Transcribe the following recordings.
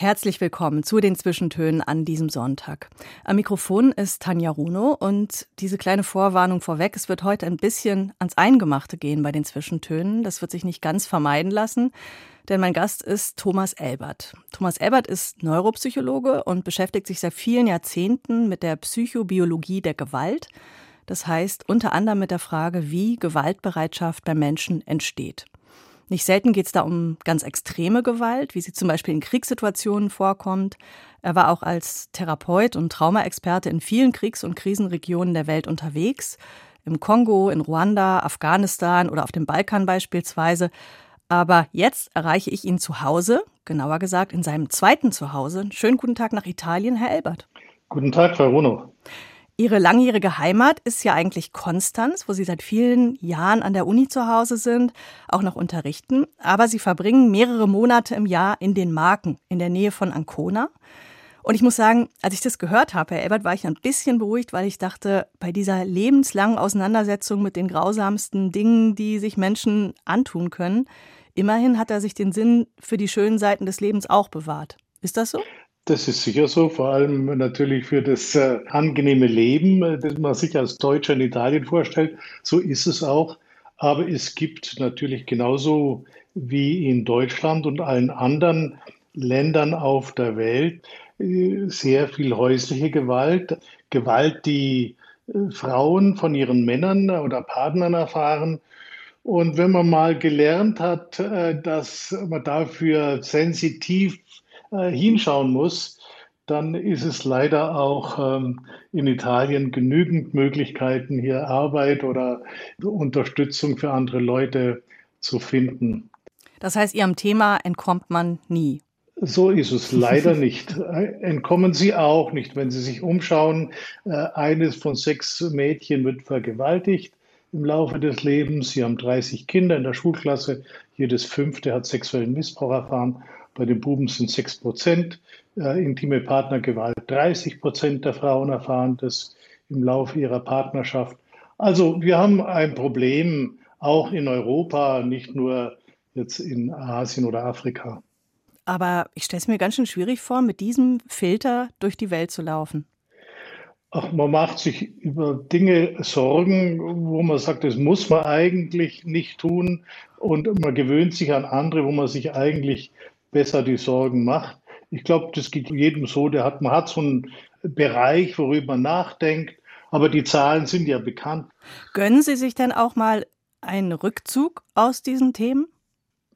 Herzlich willkommen zu den Zwischentönen an diesem Sonntag. Am Mikrofon ist Tanja Runo und diese kleine Vorwarnung vorweg, es wird heute ein bisschen ans Eingemachte gehen bei den Zwischentönen. Das wird sich nicht ganz vermeiden lassen, denn mein Gast ist Thomas Elbert. Thomas Elbert ist Neuropsychologe und beschäftigt sich seit vielen Jahrzehnten mit der Psychobiologie der Gewalt. Das heißt unter anderem mit der Frage, wie Gewaltbereitschaft bei Menschen entsteht. Nicht selten geht es da um ganz extreme Gewalt, wie sie zum Beispiel in Kriegssituationen vorkommt. Er war auch als Therapeut und Traumaexperte in vielen Kriegs- und Krisenregionen der Welt unterwegs. Im Kongo, in Ruanda, Afghanistan oder auf dem Balkan beispielsweise. Aber jetzt erreiche ich ihn zu Hause, genauer gesagt in seinem zweiten Zuhause. Schönen guten Tag nach Italien, Herr Elbert. Guten Tag, Frau Runo. Ihre langjährige Heimat ist ja eigentlich Konstanz, wo Sie seit vielen Jahren an der Uni zu Hause sind, auch noch unterrichten. Aber Sie verbringen mehrere Monate im Jahr in den Marken in der Nähe von Ancona. Und ich muss sagen, als ich das gehört habe, Herr Ebert, war ich ein bisschen beruhigt, weil ich dachte, bei dieser lebenslangen Auseinandersetzung mit den grausamsten Dingen, die sich Menschen antun können, immerhin hat er sich den Sinn für die schönen Seiten des Lebens auch bewahrt. Ist das so? Das ist sicher so, vor allem natürlich für das äh, angenehme Leben, äh, das man sich als Deutscher in Italien vorstellt. So ist es auch. Aber es gibt natürlich genauso wie in Deutschland und allen anderen Ländern auf der Welt äh, sehr viel häusliche Gewalt. Gewalt, die äh, Frauen von ihren Männern oder Partnern erfahren. Und wenn man mal gelernt hat, dass man dafür sensitiv äh, hinschauen muss, dann ist es leider auch ähm, in Italien genügend Möglichkeiten, hier Arbeit oder Unterstützung für andere Leute zu finden. Das heißt, Ihrem Thema entkommt man nie. So ist es leider nicht. Entkommen Sie auch nicht, wenn Sie sich umschauen. Äh, eines von sechs Mädchen wird vergewaltigt im Laufe des Lebens. Sie haben 30 Kinder in der Schulklasse. Jedes fünfte hat sexuellen Missbrauch erfahren. Bei den Buben sind 6 Prozent äh, intime Partnergewalt. 30 Prozent der Frauen erfahren das im Laufe ihrer Partnerschaft. Also wir haben ein Problem auch in Europa, nicht nur jetzt in Asien oder Afrika. Aber ich stelle es mir ganz schön schwierig vor, mit diesem Filter durch die Welt zu laufen. Ach, man macht sich über Dinge Sorgen, wo man sagt, das muss man eigentlich nicht tun. Und man gewöhnt sich an andere, wo man sich eigentlich besser die Sorgen macht. Ich glaube, das geht jedem so. Der hat, man hat so einen Bereich, worüber man nachdenkt, aber die Zahlen sind ja bekannt. Gönnen Sie sich denn auch mal einen Rückzug aus diesen Themen?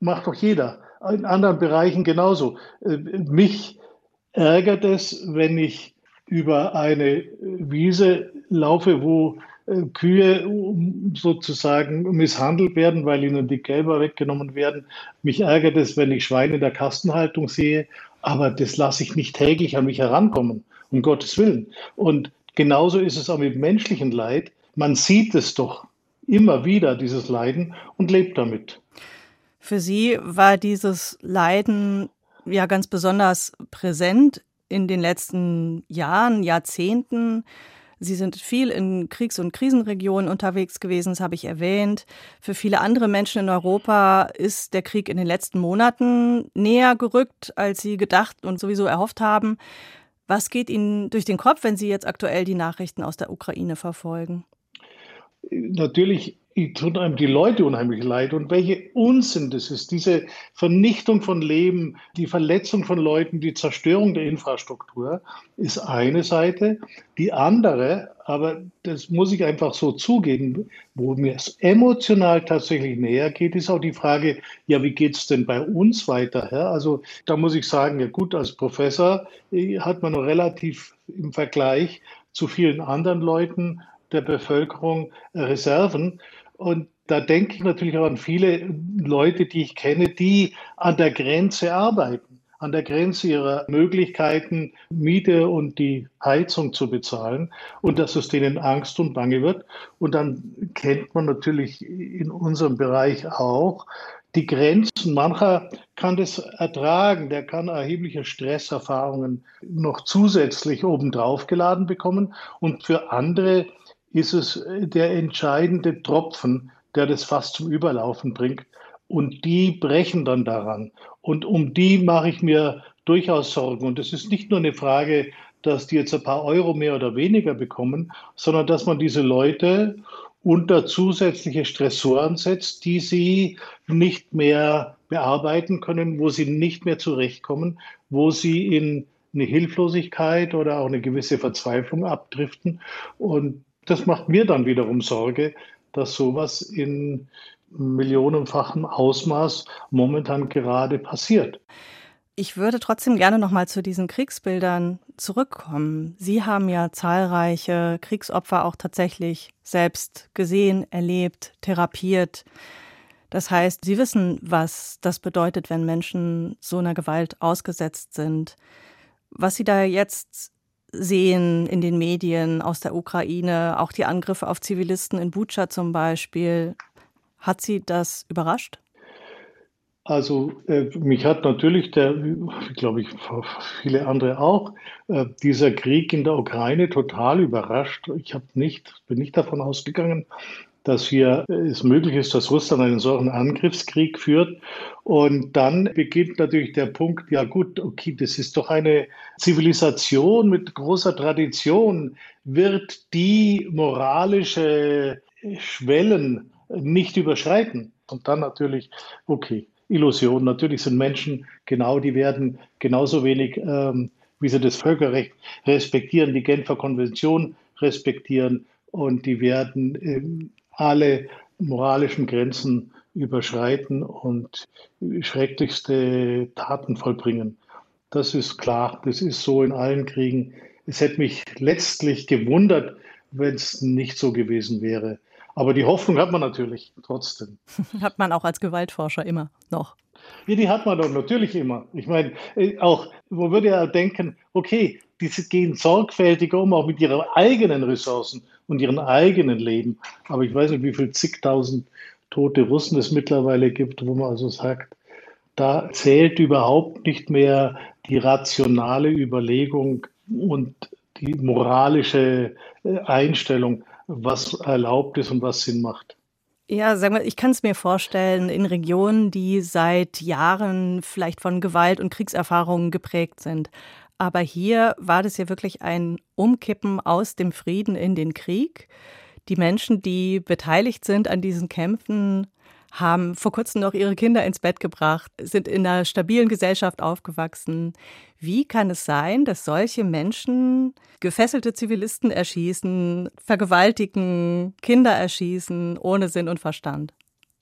Macht doch jeder. In anderen Bereichen genauso. Äh, mich ärgert es, wenn ich über eine Wiese laufe, wo Kühe sozusagen misshandelt werden, weil ihnen die Kälber weggenommen werden. Mich ärgert es, wenn ich Schweine in der Kastenhaltung sehe, aber das lasse ich nicht täglich an mich herankommen, um Gottes Willen. Und genauso ist es auch mit menschlichem Leid. Man sieht es doch immer wieder, dieses Leiden, und lebt damit. Für Sie war dieses Leiden ja ganz besonders präsent in den letzten Jahren, Jahrzehnten. Sie sind viel in Kriegs- und Krisenregionen unterwegs gewesen, das habe ich erwähnt. Für viele andere Menschen in Europa ist der Krieg in den letzten Monaten näher gerückt, als sie gedacht und sowieso erhofft haben. Was geht Ihnen durch den Kopf, wenn Sie jetzt aktuell die Nachrichten aus der Ukraine verfolgen? Natürlich tun einem die Leute unheimlich leid und welche Unsinn das ist. Diese Vernichtung von Leben, die Verletzung von Leuten, die Zerstörung der Infrastruktur ist eine Seite. Die andere, aber das muss ich einfach so zugeben, wo mir es emotional tatsächlich näher geht, ist auch die Frage, ja, wie geht es denn bei uns weiter? Ja, also da muss ich sagen, ja gut, als Professor äh, hat man noch relativ im Vergleich zu vielen anderen Leuten der Bevölkerung äh, Reserven. Und da denke ich natürlich auch an viele Leute, die ich kenne, die an der Grenze arbeiten. an der Grenze ihrer Möglichkeiten, Miete und die Heizung zu bezahlen und dass es denen Angst und Bange wird. Und dann kennt man natürlich in unserem Bereich auch die Grenzen. Mancher kann das ertragen, der kann erhebliche Stresserfahrungen noch zusätzlich obendrauf geladen bekommen. Und für andere ist es der entscheidende Tropfen, der das fast zum Überlaufen bringt. Und die brechen dann daran. Und um die mache ich mir durchaus Sorgen. Und es ist nicht nur eine Frage, dass die jetzt ein paar Euro mehr oder weniger bekommen, sondern dass man diese Leute unter zusätzliche Stressoren setzt, die sie nicht mehr bearbeiten können, wo sie nicht mehr zurechtkommen, wo sie in eine Hilflosigkeit oder auch eine gewisse Verzweiflung abdriften. Und das macht mir dann wiederum Sorge, dass sowas in millionenfachem Ausmaß momentan gerade passiert. Ich würde trotzdem gerne noch mal zu diesen Kriegsbildern zurückkommen. Sie haben ja zahlreiche Kriegsopfer auch tatsächlich selbst gesehen, erlebt, therapiert. Das heißt, Sie wissen, was das bedeutet, wenn Menschen so einer Gewalt ausgesetzt sind. Was Sie da jetzt sehen in den Medien aus der Ukraine, auch die Angriffe auf Zivilisten in Butscha zum Beispiel, hat Sie das überrascht? Also äh, mich hat natürlich der, glaube ich, viele andere auch, äh, dieser Krieg in der Ukraine total überrascht. Ich habe nicht, bin nicht davon ausgegangen, dass hier es möglich ist, dass Russland einen solchen Angriffskrieg führt. Und dann beginnt natürlich der Punkt, ja gut, okay, das ist doch eine Zivilisation mit großer Tradition. Wird die moralische Schwellen nicht überschreiten? Und dann natürlich, okay, Illusion. Natürlich sind Menschen genau, die werden genauso wenig, ähm, wie sie das Völkerrecht respektieren, die Genfer Konvention respektieren und die werden ähm, alle moralischen Grenzen überschreiten und schrecklichste Taten vollbringen. Das ist klar, das ist so in allen Kriegen. Es hätte mich letztlich gewundert, wenn es nicht so gewesen wäre. Aber die Hoffnung hat man natürlich trotzdem. Hat man auch als Gewaltforscher immer noch. Ja, die hat man doch natürlich immer. Ich meine, äh, auch, wo würde ja denken, okay, die gehen sorgfältiger um, auch mit ihren eigenen Ressourcen und ihrem eigenen Leben. Aber ich weiß nicht, wie viele zigtausend tote Russen es mittlerweile gibt, wo man also sagt, da zählt überhaupt nicht mehr die rationale Überlegung und die moralische äh, Einstellung, was erlaubt ist und was Sinn macht. Ja, sagen wir, ich kann es mir vorstellen, in Regionen, die seit Jahren vielleicht von Gewalt und Kriegserfahrungen geprägt sind. Aber hier war das ja wirklich ein Umkippen aus dem Frieden in den Krieg. Die Menschen, die beteiligt sind an diesen Kämpfen, haben vor kurzem noch ihre Kinder ins Bett gebracht, sind in einer stabilen Gesellschaft aufgewachsen. Wie kann es sein, dass solche Menschen gefesselte Zivilisten erschießen, vergewaltigen, Kinder erschießen, ohne Sinn und Verstand?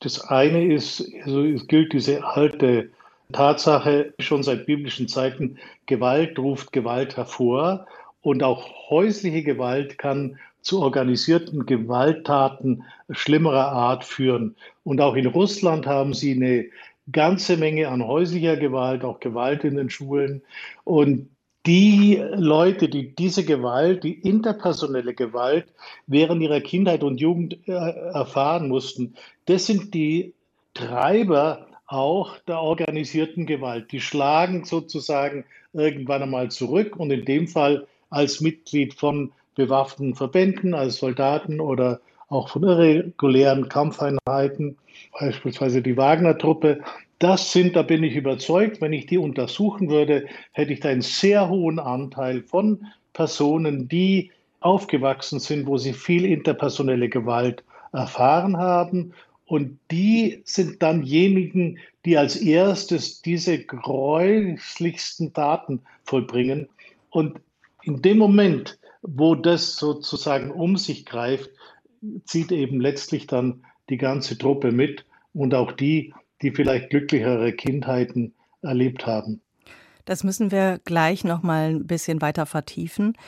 Das eine ist, also es gilt diese alte Tatsache schon seit biblischen Zeiten, Gewalt ruft Gewalt hervor und auch häusliche Gewalt kann zu organisierten Gewalttaten schlimmerer Art führen. Und auch in Russland haben sie eine ganze Menge an häuslicher Gewalt, auch Gewalt in den Schulen. Und die Leute, die diese Gewalt, die interpersonelle Gewalt während ihrer Kindheit und Jugend äh, erfahren mussten, das sind die Treiber auch der organisierten Gewalt. Die schlagen sozusagen irgendwann einmal zurück und in dem Fall als Mitglied von bewaffneten Verbänden, als Soldaten oder auch von irregulären Kampfeinheiten, beispielsweise die Wagner-Truppe. Das sind, da bin ich überzeugt, wenn ich die untersuchen würde, hätte ich da einen sehr hohen Anteil von Personen, die aufgewachsen sind, wo sie viel interpersonelle Gewalt erfahren haben. Und die sind dann diejenigen, die als erstes diese gräulichsten Taten vollbringen. Und in dem Moment, wo das sozusagen um sich greift, zieht eben letztlich dann die ganze Truppe mit und auch die, die vielleicht glücklichere Kindheiten erlebt haben. Das müssen wir gleich noch mal ein bisschen weiter vertiefen.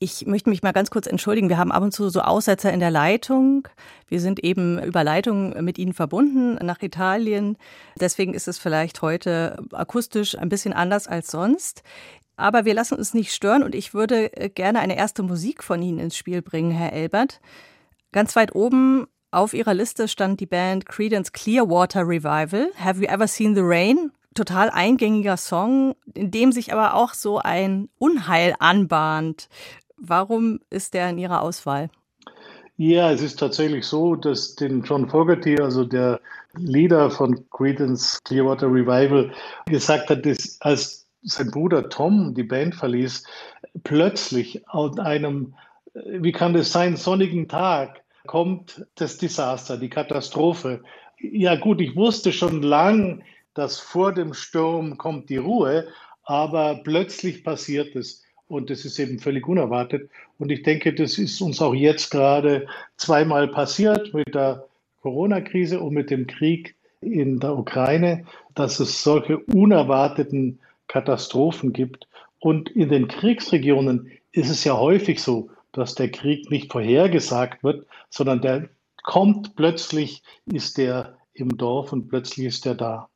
Ich möchte mich mal ganz kurz entschuldigen. Wir haben ab und zu so Aussetzer in der Leitung. Wir sind eben über Leitung mit Ihnen verbunden nach Italien. Deswegen ist es vielleicht heute akustisch ein bisschen anders als sonst. Aber wir lassen uns nicht stören und ich würde gerne eine erste Musik von Ihnen ins Spiel bringen, Herr Elbert. Ganz weit oben auf Ihrer Liste stand die Band Credence Clearwater Revival. Have You Ever Seen the Rain? total eingängiger Song, in dem sich aber auch so ein Unheil anbahnt. Warum ist der in Ihrer Auswahl? Ja, es ist tatsächlich so, dass den John Fogerty, also der Leader von Creedence Clearwater Revival, gesagt hat, dass als sein Bruder Tom die Band verließ, plötzlich an einem, wie kann das sein, sonnigen Tag kommt das Desaster, die Katastrophe. Ja gut, ich wusste schon lang, dass vor dem Sturm kommt die Ruhe, aber plötzlich passiert es. Und das ist eben völlig unerwartet. Und ich denke, das ist uns auch jetzt gerade zweimal passiert mit der Corona-Krise und mit dem Krieg in der Ukraine, dass es solche unerwarteten Katastrophen gibt. Und in den Kriegsregionen ist es ja häufig so, dass der Krieg nicht vorhergesagt wird, sondern der kommt plötzlich, ist der im Dorf und plötzlich ist er da.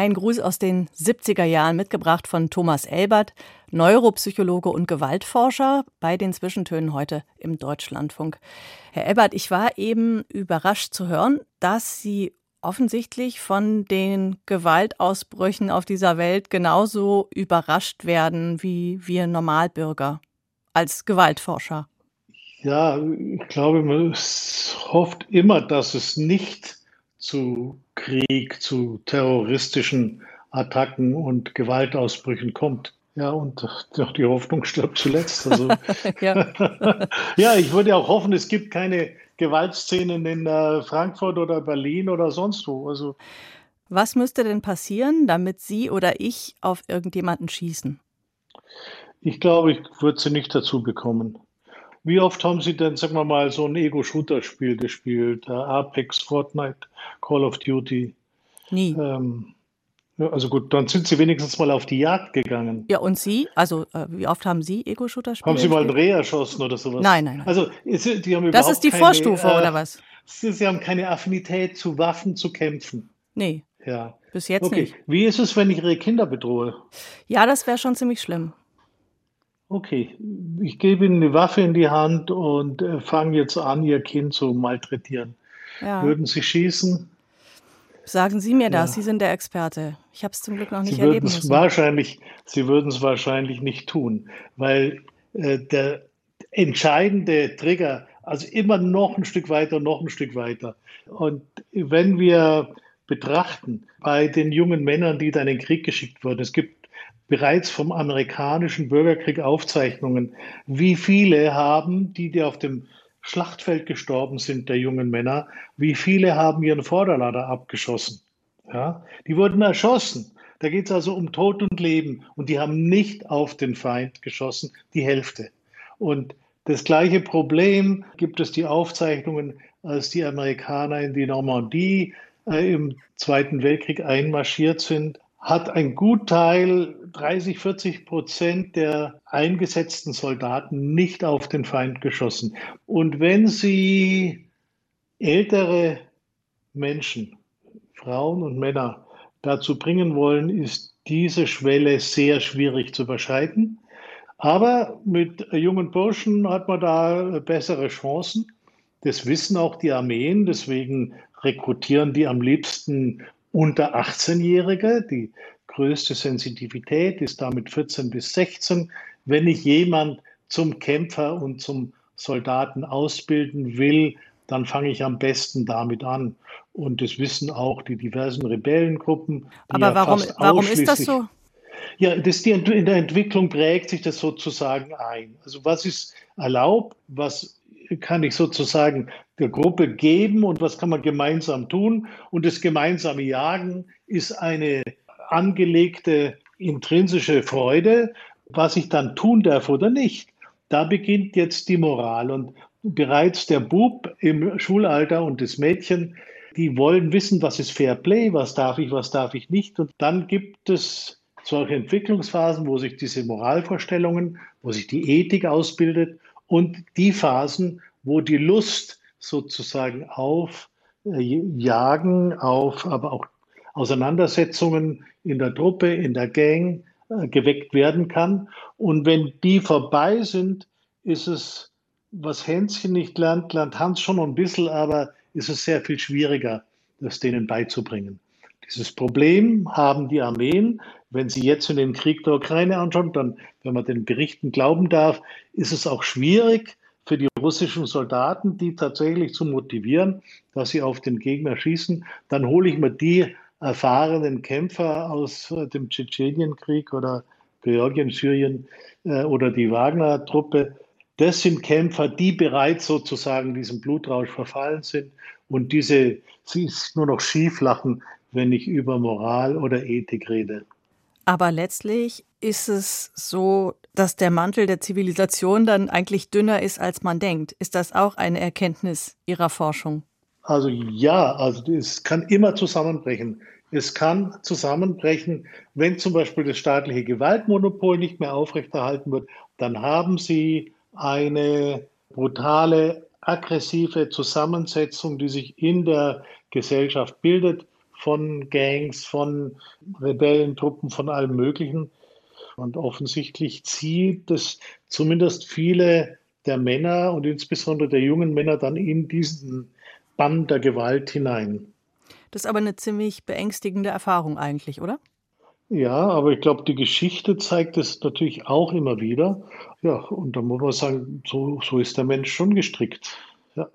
Ein Gruß aus den 70er Jahren mitgebracht von Thomas Elbert, Neuropsychologe und Gewaltforscher bei den Zwischentönen heute im Deutschlandfunk. Herr Elbert, ich war eben überrascht zu hören, dass Sie offensichtlich von den Gewaltausbrüchen auf dieser Welt genauso überrascht werden wie wir Normalbürger als Gewaltforscher. Ja, ich glaube, man hofft immer, dass es nicht zu Krieg, zu terroristischen Attacken und Gewaltausbrüchen kommt. Ja, und die Hoffnung stirbt zuletzt. Also, ja. ja, ich würde auch hoffen, es gibt keine Gewaltszenen in äh, Frankfurt oder Berlin oder sonst wo. Also, Was müsste denn passieren, damit Sie oder ich auf irgendjemanden schießen? Ich glaube, ich würde sie nicht dazu bekommen. Wie oft haben Sie denn, sagen wir mal, so ein Ego-Shooter-Spiel gespielt? Äh, Apex, Fortnite, Call of Duty? Nie. Ähm, also gut, dann sind Sie wenigstens mal auf die Jagd gegangen. Ja, und Sie? Also, äh, wie oft haben Sie Ego-Shooter-Spiele Haben Sie mal ein Reh erschossen oder sowas? Nein, nein, nein. Also, die haben das ist die keine, Vorstufe, äh, oder was? Sie haben keine Affinität zu Waffen, zu kämpfen. Nee. Ja. Bis jetzt okay. nicht. Wie ist es, wenn ich Ihre Kinder bedrohe? Ja, das wäre schon ziemlich schlimm okay, ich gebe Ihnen eine Waffe in die Hand und äh, fange jetzt an, Ihr Kind zu malträtieren. Ja. Würden Sie schießen? Sagen Sie mir das, ja. Sie sind der Experte. Ich habe es zum Glück noch nicht Sie erleben müssen. Wahrscheinlich, Sie würden es wahrscheinlich nicht tun, weil äh, der entscheidende Trigger, also immer noch ein Stück weiter, noch ein Stück weiter. Und wenn wir betrachten, bei den jungen Männern, die da in den Krieg geschickt wurden, es gibt bereits vom amerikanischen Bürgerkrieg Aufzeichnungen. Wie viele haben, die, die auf dem Schlachtfeld gestorben sind, der jungen Männer, wie viele haben ihren Vorderlader abgeschossen? Ja, die wurden erschossen. Da geht es also um Tod und Leben. Und die haben nicht auf den Feind geschossen, die Hälfte. Und das gleiche Problem gibt es die Aufzeichnungen, als die Amerikaner in die Normandie äh, im Zweiten Weltkrieg einmarschiert sind hat ein Gutteil, 30, 40 Prozent der eingesetzten Soldaten nicht auf den Feind geschossen. Und wenn Sie ältere Menschen, Frauen und Männer dazu bringen wollen, ist diese Schwelle sehr schwierig zu überschreiten. Aber mit jungen Burschen hat man da bessere Chancen. Das wissen auch die Armeen, deswegen rekrutieren die am liebsten unter 18-Jährige. Die größte Sensitivität ist damit 14 bis 16. Wenn ich jemand zum Kämpfer und zum Soldaten ausbilden will, dann fange ich am besten damit an. Und das wissen auch die diversen Rebellengruppen. Aber ja warum, warum ist das so? Ja, das die, in der Entwicklung prägt sich das sozusagen ein. Also was ist erlaubt, was kann ich sozusagen der Gruppe geben und was kann man gemeinsam tun? Und das gemeinsame Jagen ist eine angelegte intrinsische Freude, was ich dann tun darf oder nicht. Da beginnt jetzt die Moral. Und bereits der Bub im Schulalter und das Mädchen, die wollen wissen, was ist Fair Play, was darf ich, was darf ich nicht. Und dann gibt es solche Entwicklungsphasen, wo sich diese Moralvorstellungen, wo sich die Ethik ausbildet und die Phasen, wo die Lust sozusagen auf äh, Jagen, auf aber auch Auseinandersetzungen in der Truppe, in der Gang äh, geweckt werden kann. Und wenn die vorbei sind, ist es, was Hänschen nicht lernt, lernt Hans schon ein bisschen, aber ist es sehr viel schwieriger, das denen beizubringen. Dieses Problem haben die Armeen. Wenn Sie jetzt in den Krieg der Ukraine anschauen, dann, wenn man den Berichten glauben darf, ist es auch schwierig für die russischen Soldaten, die tatsächlich zu motivieren, dass sie auf den Gegner schießen. Dann hole ich mir die erfahrenen Kämpfer aus äh, dem Tschetschenienkrieg oder Georgien, Syrien äh, oder die Wagner-Truppe. Das sind Kämpfer, die bereits sozusagen diesem Blutrausch verfallen sind und diese sie ist nur noch schieflachen, wenn ich über Moral oder Ethik rede. Aber letztlich ist es so, dass der Mantel der Zivilisation dann eigentlich dünner ist, als man denkt. Ist das auch eine Erkenntnis Ihrer Forschung? Also ja, also es kann immer zusammenbrechen. Es kann zusammenbrechen, wenn zum Beispiel das staatliche Gewaltmonopol nicht mehr aufrechterhalten wird, dann haben Sie eine brutale, aggressive Zusammensetzung, die sich in der Gesellschaft bildet, von Gangs, von Rebellentruppen, von allem Möglichen. Und offensichtlich zieht es zumindest viele der Männer und insbesondere der jungen Männer dann in diesen Bann der Gewalt hinein. Das ist aber eine ziemlich beängstigende Erfahrung eigentlich, oder? Ja, aber ich glaube, die Geschichte zeigt es natürlich auch immer wieder. Ja, und da muss man sagen, so, so ist der Mensch schon gestrickt. Ja.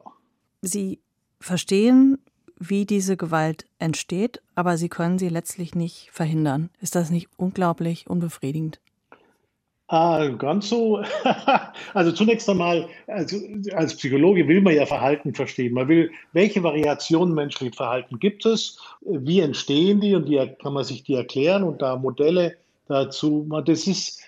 Sie verstehen, wie diese Gewalt entsteht, aber Sie können sie letztlich nicht verhindern. Ist das nicht unglaublich unbefriedigend? Ah, ganz so. Also zunächst einmal, also als Psychologe will man ja Verhalten verstehen. Man will, welche Variationen menschlichen Verhalten gibt es, wie entstehen die und wie kann man sich die erklären und da Modelle dazu. Das ist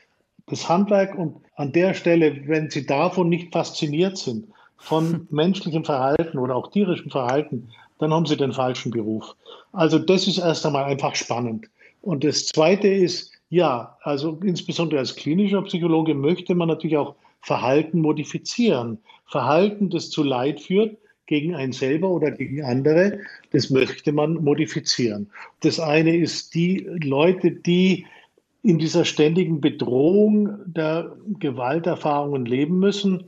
das Handwerk und an der Stelle, wenn Sie davon nicht fasziniert sind, von menschlichem Verhalten oder auch tierischem Verhalten, dann haben Sie den falschen Beruf. Also das ist erst einmal einfach spannend. Und das Zweite ist, ja, also insbesondere als klinischer Psychologe möchte man natürlich auch Verhalten modifizieren. Verhalten, das zu Leid führt, gegen einen selber oder gegen andere, das möchte man modifizieren. Das eine ist die Leute, die in dieser ständigen Bedrohung der Gewalterfahrungen leben müssen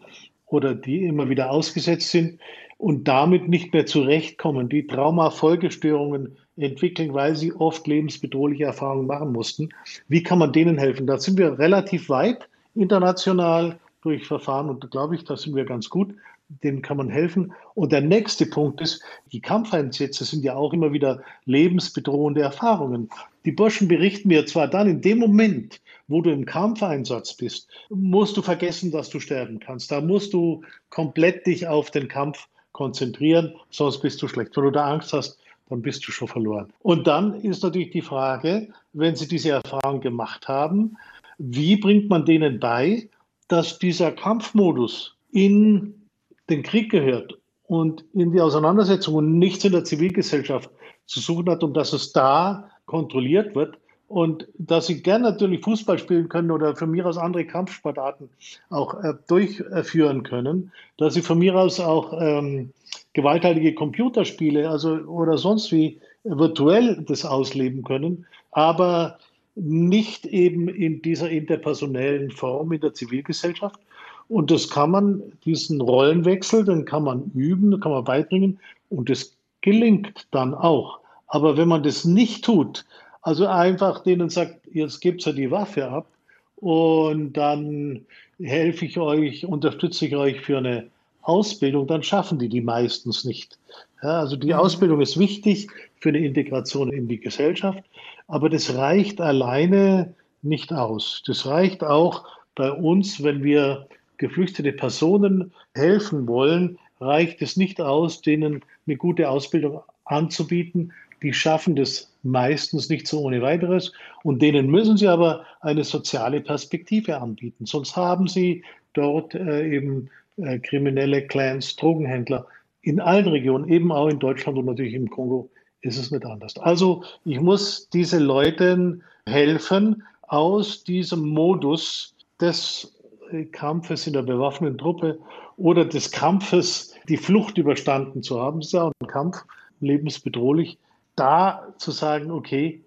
oder die immer wieder ausgesetzt sind und damit nicht mehr zurechtkommen, die Traumafolgestörungen entwickeln, weil sie oft lebensbedrohliche Erfahrungen machen mussten. Wie kann man denen helfen? Da sind wir relativ weit international durch Verfahren und da glaube ich, da sind wir ganz gut. Denen kann man helfen. Und der nächste Punkt ist, die Kampfeinsätze sind ja auch immer wieder lebensbedrohende Erfahrungen. Die Burschen berichten mir zwar dann in dem Moment, wo du im Kampfeinsatz bist, musst du vergessen, dass du sterben kannst. Da musst du komplett dich auf den Kampf konzentrieren, sonst bist du schlecht. Wenn du da Angst hast, dann bist du schon verloren. Und dann ist natürlich die Frage, wenn Sie diese Erfahrung gemacht haben, wie bringt man denen bei, dass dieser Kampfmodus in den Krieg gehört und in die Auseinandersetzung und nichts in der Zivilgesellschaft zu suchen hat und dass es da kontrolliert wird und dass sie gern natürlich Fußball spielen können oder von mir aus andere Kampfsportarten auch äh, durchführen können, dass sie von mir aus auch ähm, gewalttätige Computerspiele also, oder sonst wie virtuell das ausleben können. Aber nicht eben in dieser interpersonellen Form in der Zivilgesellschaft. Und das kann man, diesen Rollenwechsel, den kann man üben, kann man beibringen und es gelingt dann auch. Aber wenn man das nicht tut, also einfach denen sagt, jetzt gebt ja die Waffe ab und dann helfe ich euch, unterstütze ich euch für eine Ausbildung, dann schaffen die die meistens nicht. Ja, also die mhm. Ausbildung ist wichtig für eine Integration in die Gesellschaft, aber das reicht alleine nicht aus. Das reicht auch bei uns, wenn wir geflüchtete Personen helfen wollen, reicht es nicht aus, denen eine gute Ausbildung anzubieten. Die schaffen das meistens nicht so ohne weiteres und denen müssen sie aber eine soziale Perspektive anbieten. Sonst haben sie dort äh, eben äh, kriminelle Clans, Drogenhändler in allen Regionen, eben auch in Deutschland und natürlich im Kongo ist es nicht anders. Also ich muss diese Leuten helfen, aus diesem Modus des äh, Kampfes in der bewaffneten Truppe oder des Kampfes, die Flucht überstanden zu haben, das ist ja auch ein Kampf, lebensbedrohlich, da zu sagen, okay,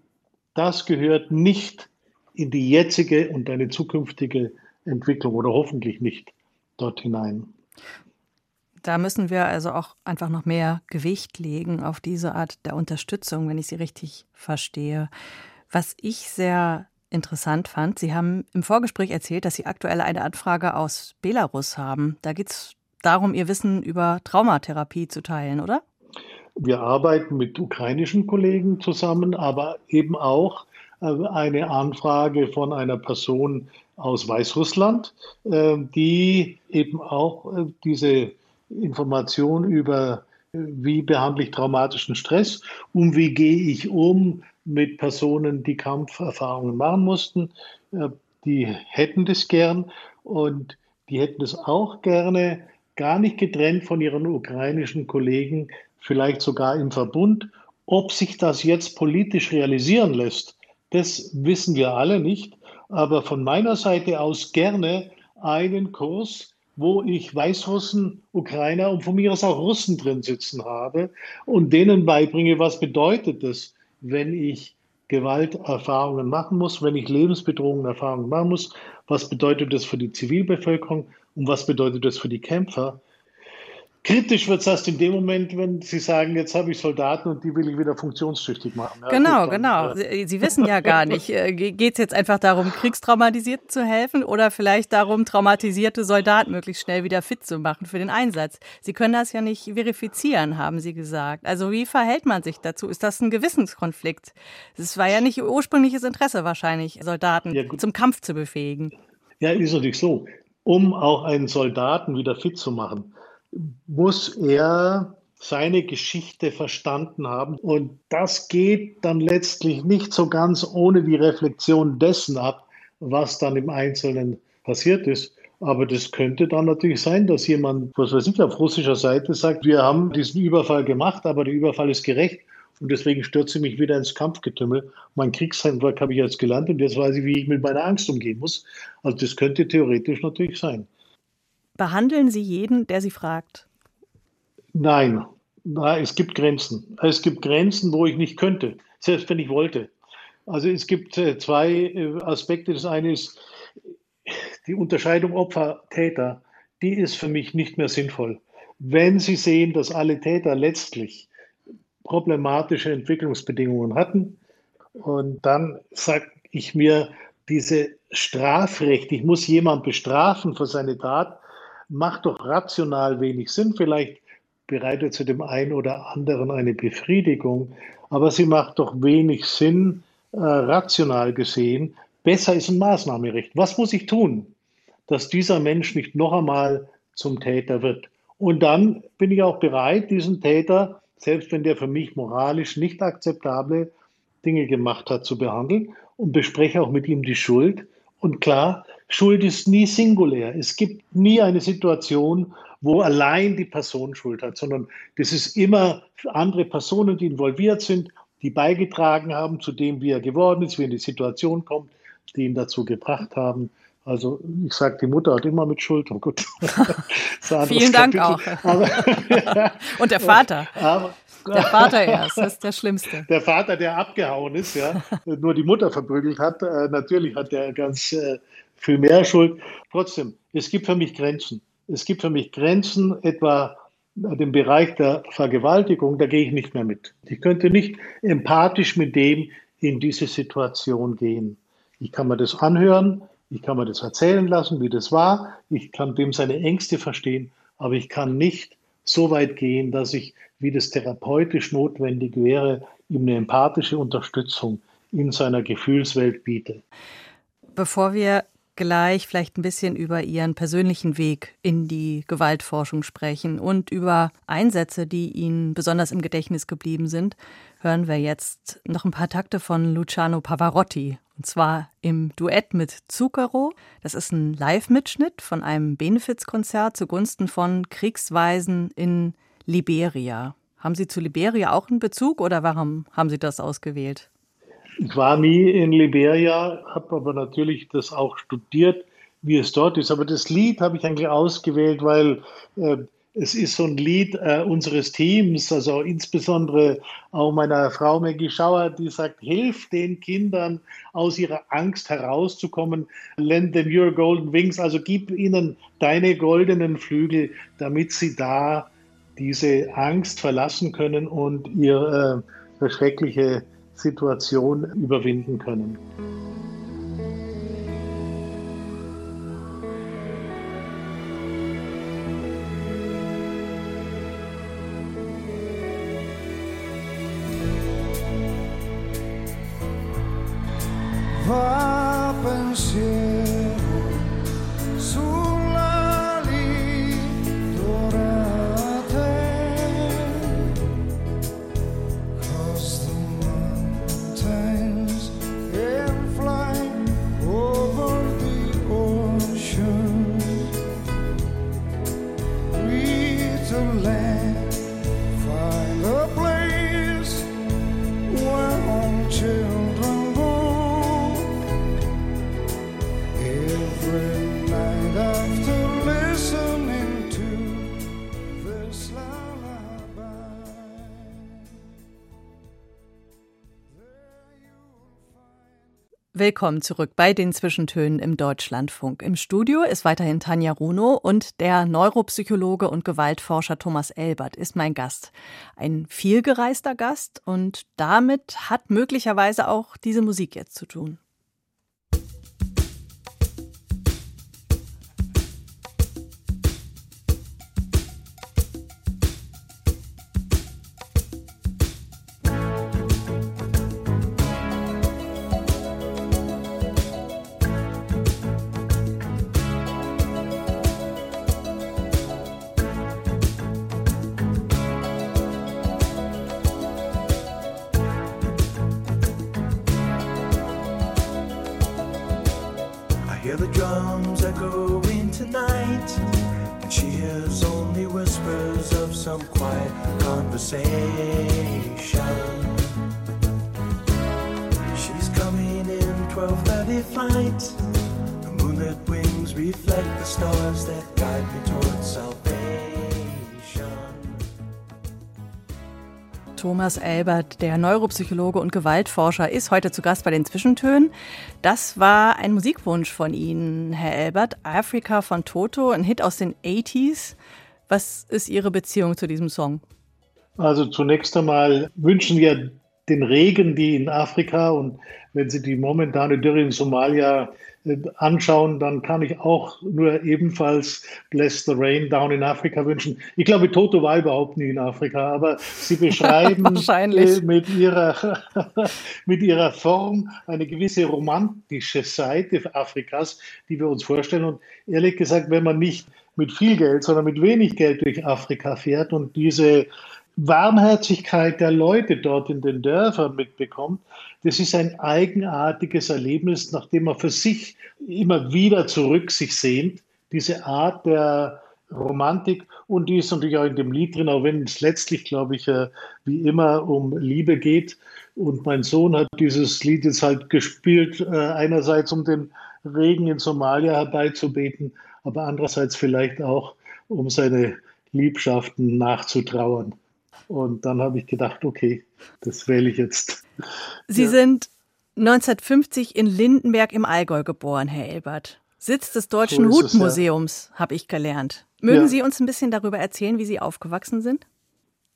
das gehört nicht in die jetzige und eine zukünftige Entwicklung oder hoffentlich nicht dort hinein. Da müssen wir also auch einfach noch mehr Gewicht legen auf diese Art der Unterstützung, wenn ich Sie richtig verstehe. Was ich sehr interessant fand, Sie haben im Vorgespräch erzählt, dass Sie aktuell eine Anfrage aus Belarus haben. Da geht es darum, Ihr Wissen über Traumatherapie zu teilen, oder? Wir arbeiten mit ukrainischen Kollegen zusammen, aber eben auch äh, eine Anfrage von einer Person aus Weißrussland, äh, die eben auch äh, diese Information über, wie behandle ich traumatischen Stress und wie gehe ich um mit Personen, die Kampferfahrungen machen mussten, die hätten das gern und die hätten es auch gerne gar nicht getrennt von ihren ukrainischen Kollegen, vielleicht sogar im Verbund. Ob sich das jetzt politisch realisieren lässt, das wissen wir alle nicht aber von meiner Seite aus gerne einen Kurs, wo ich Weißrussen, Ukrainer und von mir aus auch Russen drin sitzen habe und denen beibringe, was bedeutet es, wenn ich Gewalterfahrungen machen muss, wenn ich lebensbedrohende Erfahrungen machen muss, was bedeutet das für die Zivilbevölkerung und was bedeutet das für die Kämpfer. Kritisch wird es erst in dem Moment, wenn Sie sagen, jetzt habe ich Soldaten und die will ich wieder funktionstüchtig machen. Ja, genau, gut, dann, genau. Sie, Sie, wissen ja gar nicht, äh, geht es jetzt einfach darum, Kriegstraumatisierten zu helfen oder vielleicht darum, traumatisierte Soldaten möglichst schnell wieder fit zu machen für den Einsatz? Sie können das ja nicht verifizieren, haben Sie gesagt. Also wie verhält man sich dazu? Ist das ein Gewissenskonflikt? Es war ja nicht ursprüngliches Interesse wahrscheinlich, Soldaten ja, zum Kampf zu befähigen. Ja, ist natürlich so. Um auch einen Soldaten wieder fit zu machen, muss er seine Geschichte verstanden haben. Und das geht dann letztlich nicht so ganz ohne die Reflexion dessen ab, was dann im Einzelnen passiert ist. Aber das könnte dann natürlich sein, dass jemand, was weiß ich, auf russischer Seite sagt, wir haben diesen Überfall gemacht, aber der Überfall ist gerecht und deswegen stürze ich mich wieder ins Kampfgetümmel. Mein Kriegshandwerk habe ich jetzt gelernt und jetzt weiß ich, wie ich mit meiner Angst umgehen muss. Also das könnte theoretisch natürlich sein. Behandeln Sie jeden, der Sie fragt? Nein, Nein, es gibt Grenzen. Es gibt Grenzen, wo ich nicht könnte, selbst wenn ich wollte. Also es gibt äh, zwei äh, Aspekte. Das eine ist die Unterscheidung Opfer-Täter. Die ist für mich nicht mehr sinnvoll. Wenn Sie sehen, dass alle Täter letztlich problematische Entwicklungsbedingungen hatten, und dann sage ich mir, diese Strafrecht, ich muss jemanden bestrafen für seine Tat, macht doch rational wenig Sinn. Vielleicht bereitet sie dem einen oder anderen eine Befriedigung, aber sie macht doch wenig Sinn, äh, rational gesehen. Besser ist ein Maßnahmerecht. Was muss ich tun, dass dieser Mensch nicht noch einmal zum Täter wird? Und dann bin ich auch bereit, diesen Täter, selbst wenn der für mich moralisch nicht akzeptable Dinge gemacht hat, zu behandeln und bespreche auch mit ihm die Schuld. Und klar, Schuld ist nie singulär. Es gibt nie eine Situation, wo allein die Person Schuld hat, sondern das ist immer andere Personen, die involviert sind, die beigetragen haben zu dem, wie er geworden ist, wie er in die Situation kommt, die ihn dazu gebracht haben. Also ich sage, die Mutter hat immer mit Schuld und gut. Vielen Dank Kapitel. auch. Aber, Und der Vater. Aber, Der Vater erst, das ist der Schlimmste. Der Vater, der abgehauen ist, ja, nur die Mutter verprügelt hat. Äh, natürlich hat er ganz äh, viel mehr Schuld. Trotzdem, es gibt für mich Grenzen. Es gibt für mich Grenzen, etwa den Bereich der Vergewaltigung, da gehe ich nicht mehr mit. Ich könnte nicht empathisch mit dem in diese Situation gehen. Ich kann mir das anhören, ich kann mir das erzählen lassen, wie das war, ich kann dem seine Ängste verstehen, aber ich kann nicht so weit gehen, dass ich, wie das therapeutisch notwendig wäre, ihm eine empathische Unterstützung in seiner Gefühlswelt biete. Bevor wir gleich vielleicht ein bisschen über Ihren persönlichen Weg in die Gewaltforschung sprechen und über Einsätze, die Ihnen besonders im Gedächtnis geblieben sind, hören wir jetzt noch ein paar Takte von Luciano Pavarotti. Und zwar im Duett mit Zucchero. Das ist ein Live-Mitschnitt von einem Benefizkonzert zugunsten von Kriegsweisen in Liberia. Haben Sie zu Liberia auch einen Bezug oder warum haben Sie das ausgewählt? Ich war nie in Liberia, habe aber natürlich das auch studiert, wie es dort ist. Aber das Lied habe ich eigentlich ausgewählt, weil äh, es ist so ein Lied äh, unseres Teams, also insbesondere auch meiner Frau Maggie Schauer, die sagt, hilf den Kindern aus ihrer Angst herauszukommen, lend them your golden wings, also gib ihnen deine goldenen Flügel, damit sie da diese Angst verlassen können und ihr äh, schreckliche Situation überwinden können. Willkommen zurück bei den Zwischentönen im Deutschlandfunk. Im Studio ist weiterhin Tanja Runo und der Neuropsychologe und Gewaltforscher Thomas Elbert ist mein Gast. Ein vielgereister Gast und damit hat möglicherweise auch diese Musik jetzt zu tun. Thomas Elbert, der Neuropsychologe und Gewaltforscher, ist heute zu Gast bei den Zwischentönen. Das war ein Musikwunsch von Ihnen, Herr Elbert. Afrika von Toto, ein Hit aus den 80s. Was ist Ihre Beziehung zu diesem Song? Also zunächst einmal wünschen wir den Regen, die in Afrika und wenn Sie die momentane Dürre in Somalia anschauen, dann kann ich auch nur ebenfalls Bless the Rain Down in Afrika wünschen. Ich glaube, Toto war überhaupt nie in Afrika, aber sie beschreiben äh, mit, ihrer, mit ihrer Form eine gewisse romantische Seite Afrikas, die wir uns vorstellen. Und ehrlich gesagt, wenn man nicht mit viel Geld, sondern mit wenig Geld durch Afrika fährt und diese Warmherzigkeit der Leute dort in den Dörfern mitbekommt, das ist ein eigenartiges Erlebnis, nachdem man für sich immer wieder zurück sich sehnt. Diese Art der Romantik und die ist natürlich auch in dem Lied drin, auch wenn es letztlich, glaube ich, äh, wie immer um Liebe geht. Und mein Sohn hat dieses Lied jetzt halt gespielt, äh, einerseits um den Regen in Somalia herbeizubeten, aber andererseits vielleicht auch um seine Liebschaften nachzutrauern. Und dann habe ich gedacht, okay, das wähle ich jetzt. Sie ja. sind 1950 in Lindenberg im Allgäu geboren, Herr Elbert. Sitz des Deutschen so Hutmuseums, ja. habe ich gelernt. Mögen ja. Sie uns ein bisschen darüber erzählen, wie Sie aufgewachsen sind?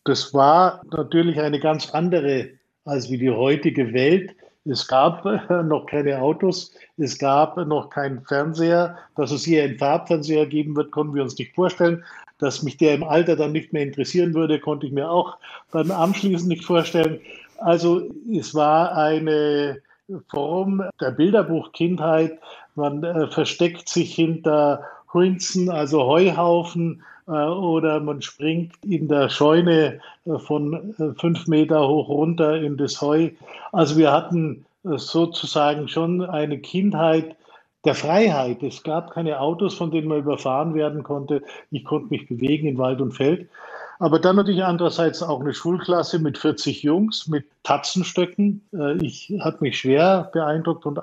Das war natürlich eine ganz andere als wie die heutige Welt. Es gab noch keine Autos, es gab noch keinen Fernseher. Dass es hier einen Farbfernseher geben wird, konnten wir uns nicht vorstellen. Dass mich der im Alter dann nicht mehr interessieren würde, konnte ich mir auch beim Anschließen nicht vorstellen. Also es war eine Form der Bilderbuchkindheit. Man äh, versteckt sich hinter Hunzen, also Heuhaufen, äh, oder man springt in der Scheune äh, von äh, fünf Meter hoch runter in das Heu. Also wir hatten sozusagen schon eine Kindheit der Freiheit. Es gab keine Autos, von denen man überfahren werden konnte. Ich konnte mich bewegen in Wald und Feld. Aber dann natürlich andererseits auch eine Schulklasse mit 40 Jungs, mit Tatzenstöcken. Ich hat mich schwer beeindruckt und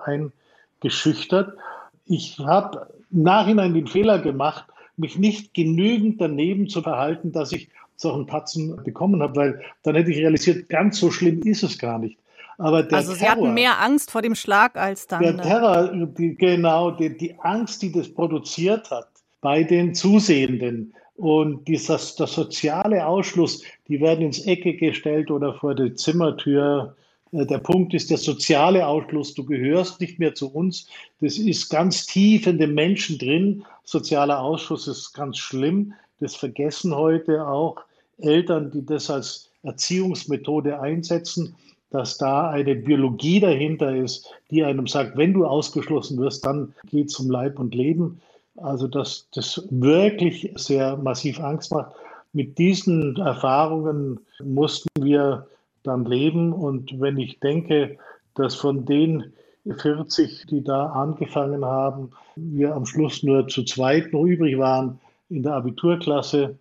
eingeschüchtert. Ich habe im Nachhinein den Fehler gemacht, mich nicht genügend daneben zu verhalten, dass ich solchen Patzen bekommen habe, weil dann hätte ich realisiert, ganz so schlimm ist es gar nicht. Aber der also Sie Terror, hatten mehr Angst vor dem Schlag als dann. Der Terror, die, genau, die, die, Angst, die das produziert hat bei den Zusehenden und dieser, der soziale Ausschluss, die werden ins Ecke gestellt oder vor die Zimmertür äh, der Punkt ist der soziale Ausschluss. Du gehörst nicht mehr zu uns. Das ist ganz tief in den Menschen drin. Sozialer Ausschluss ist ganz schlimm. Das vergessen heute auch Eltern, die das als Erziehungsmethode einsetzen, dass da eine Biologie dahinter ist, die einem sagt, wenn du ausgeschlossen wirst, dann geht es um Leib und Leben. Also dass das wirklich sehr massiv Angst macht. Mit diesen Erfahrungen mussten wir dann leben. Und wenn ich denke, dass von den 40, die da angefangen haben, wir am Schluss nur zu zweit noch übrig waren in der Abiturklasse.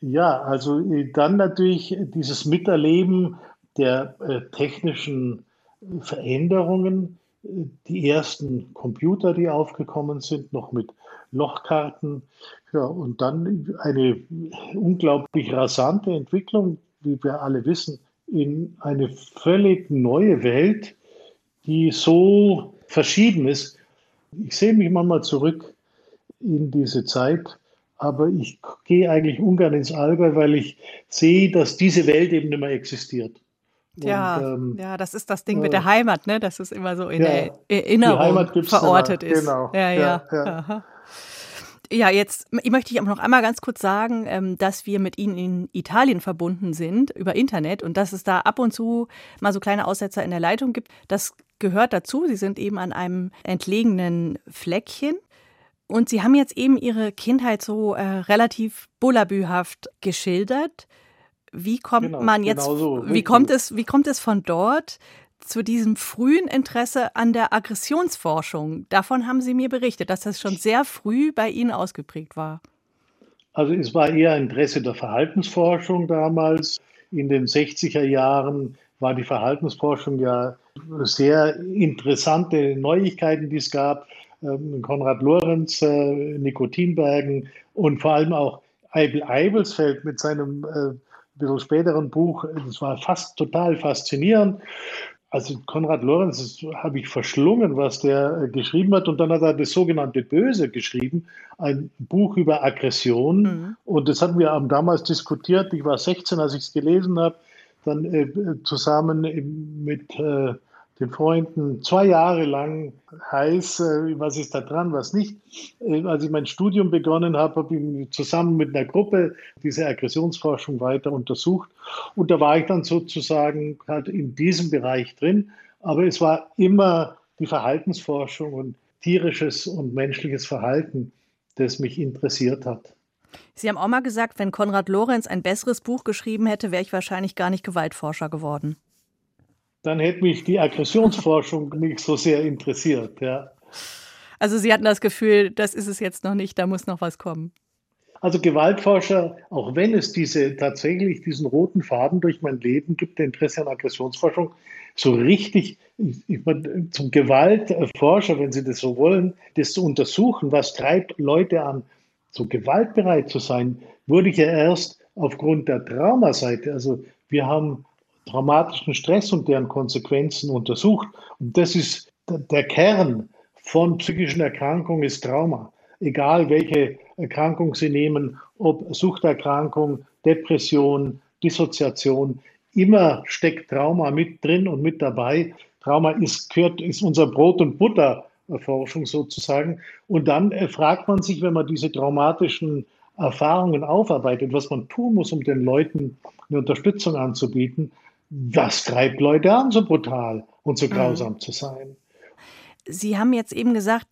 Ja, also dann natürlich dieses Miterleben der äh, technischen Veränderungen, die ersten Computer, die aufgekommen sind, noch mit Lochkarten. Ja, und dann eine unglaublich rasante Entwicklung, wie wir alle wissen, in eine völlig neue Welt, die so verschieden ist. Ich sehe mich manchmal zurück in diese Zeit, aber ich gehe eigentlich ungern ins Allgäu, weil ich sehe, dass diese Welt eben nicht mehr existiert. Ja, ähm, ja, das ist das Ding äh, mit der Heimat, ne? dass es immer so in ja, der Erinnerung verortet ist. Genau. Ja, ja. ja, ja. Jetzt möchte ich aber noch einmal ganz kurz sagen, ähm, dass wir mit Ihnen in Italien verbunden sind über Internet und dass es da ab und zu mal so kleine Aussetzer in der Leitung gibt. Das gehört dazu. Sie sind eben an einem entlegenen Fleckchen. Und Sie haben jetzt eben Ihre Kindheit so äh, relativ bullabühaft geschildert. Wie kommt genau, man jetzt, genau so, wie kommt es, wie kommt es von dort zu diesem frühen Interesse an der Aggressionsforschung. Davon haben Sie mir berichtet, dass das schon sehr früh bei Ihnen ausgeprägt war. Also es war eher Interesse der Verhaltensforschung damals. In den 60er Jahren war die Verhaltensforschung ja sehr interessante Neuigkeiten, die es gab. Ähm, Konrad Lorenz, äh, Nikotinbergen und vor allem auch Eibel Eibelsfeld mit seinem äh, bisschen späteren Buch. Das war fast total faszinierend. Also Konrad Lorenz habe ich verschlungen, was der äh, geschrieben hat. Und dann hat er das sogenannte Böse geschrieben, ein Buch über Aggression. Mhm. Und das hatten wir damals diskutiert. Ich war 16, als ich es gelesen habe. Dann äh, zusammen mit äh, den Freunden zwei Jahre lang heiß, äh, was ist da dran, was nicht. Äh, als ich mein Studium begonnen habe, habe ich zusammen mit einer Gruppe diese Aggressionsforschung weiter untersucht. Und da war ich dann sozusagen halt in diesem Bereich drin. Aber es war immer die Verhaltensforschung und tierisches und menschliches Verhalten, das mich interessiert hat. Sie haben auch mal gesagt, wenn Konrad Lorenz ein besseres Buch geschrieben hätte, wäre ich wahrscheinlich gar nicht Gewaltforscher geworden dann hätte mich die Aggressionsforschung nicht so sehr interessiert. Ja. Also Sie hatten das Gefühl, das ist es jetzt noch nicht, da muss noch was kommen. Also Gewaltforscher, auch wenn es diese tatsächlich diesen roten Faden durch mein Leben gibt, der Interesse an Aggressionsforschung, so richtig ich, zum Gewaltforscher, wenn Sie das so wollen, das zu untersuchen, was treibt Leute an, so gewaltbereit zu sein, wurde ich ja erst aufgrund der Traumaseite, also wir haben traumatischen Stress und deren Konsequenzen untersucht. Und das ist der Kern von psychischen Erkrankungen ist Trauma. Egal welche Erkrankung Sie nehmen, ob Suchterkrankung, Depression, Dissoziation, immer steckt Trauma mit drin und mit dabei. Trauma ist, gehört, ist unser Brot- und Butterforschung sozusagen. Und dann äh, fragt man sich, wenn man diese traumatischen Erfahrungen aufarbeitet, was man tun muss, um den Leuten eine Unterstützung anzubieten, was treibt Leute an, so brutal und so mhm. grausam mhm. zu sein? Sie haben jetzt eben gesagt,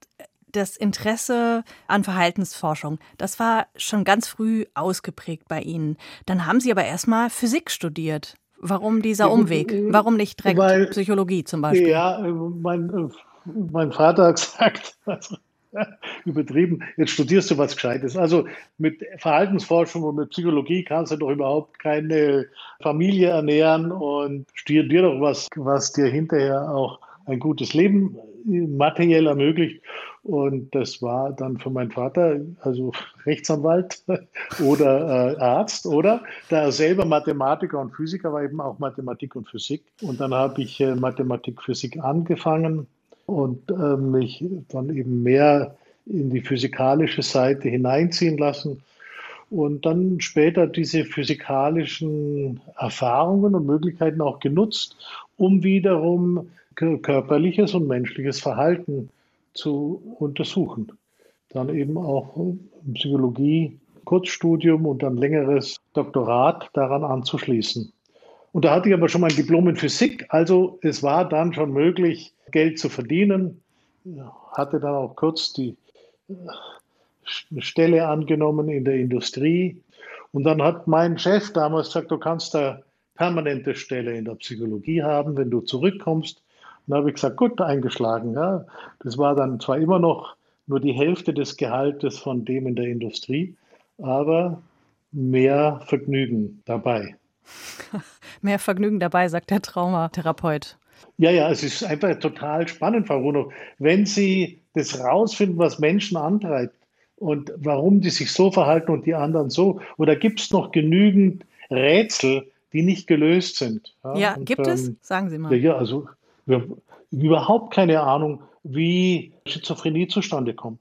das Interesse an Verhaltensforschung, das war schon ganz früh ausgeprägt bei Ihnen. Dann haben Sie aber erstmal Physik studiert. Warum dieser Umweg? Warum nicht direkt Weil, Psychologie zum Beispiel? Ja, mein, mein Vater hat gesagt, also, übertrieben, jetzt studierst du was Gescheites. Also mit Verhaltensforschung und mit Psychologie kannst du doch überhaupt keine Familie ernähren und studier doch was, was dir hinterher auch ein gutes Leben materiell ermöglicht. Und das war dann für meinen Vater, also Rechtsanwalt oder äh, Arzt, oder? Da er selber Mathematiker und Physiker war, eben auch Mathematik und Physik. Und dann habe ich äh, Mathematik, Physik angefangen und äh, mich dann eben mehr in die physikalische Seite hineinziehen lassen. Und dann später diese physikalischen Erfahrungen und Möglichkeiten auch genutzt, um wiederum körperliches und menschliches Verhalten zu untersuchen. Dann eben auch Psychologie, Kurzstudium und dann längeres Doktorat daran anzuschließen. Und da hatte ich aber schon mein Diplom in Physik, also es war dann schon möglich, Geld zu verdienen. Hatte dann auch kurz die äh, Stelle angenommen in der Industrie. Und dann hat mein Chef damals gesagt, du kannst da permanente Stelle in der Psychologie haben, wenn du zurückkommst. Dann habe ich gesagt, gut, eingeschlagen. Ja. Das war dann zwar immer noch nur die Hälfte des Gehaltes von dem in der Industrie, aber mehr Vergnügen dabei. mehr Vergnügen dabei, sagt der Traumatherapeut. Ja, ja, es ist einfach total spannend, Frau Runow. Wenn Sie das rausfinden, was Menschen antreibt und warum die sich so verhalten und die anderen so, oder gibt es noch genügend Rätsel, die nicht gelöst sind? Ja, ja und, gibt ähm, es? Sagen Sie mal. Ja, also wir haben überhaupt keine Ahnung, wie Schizophrenie zustande kommt.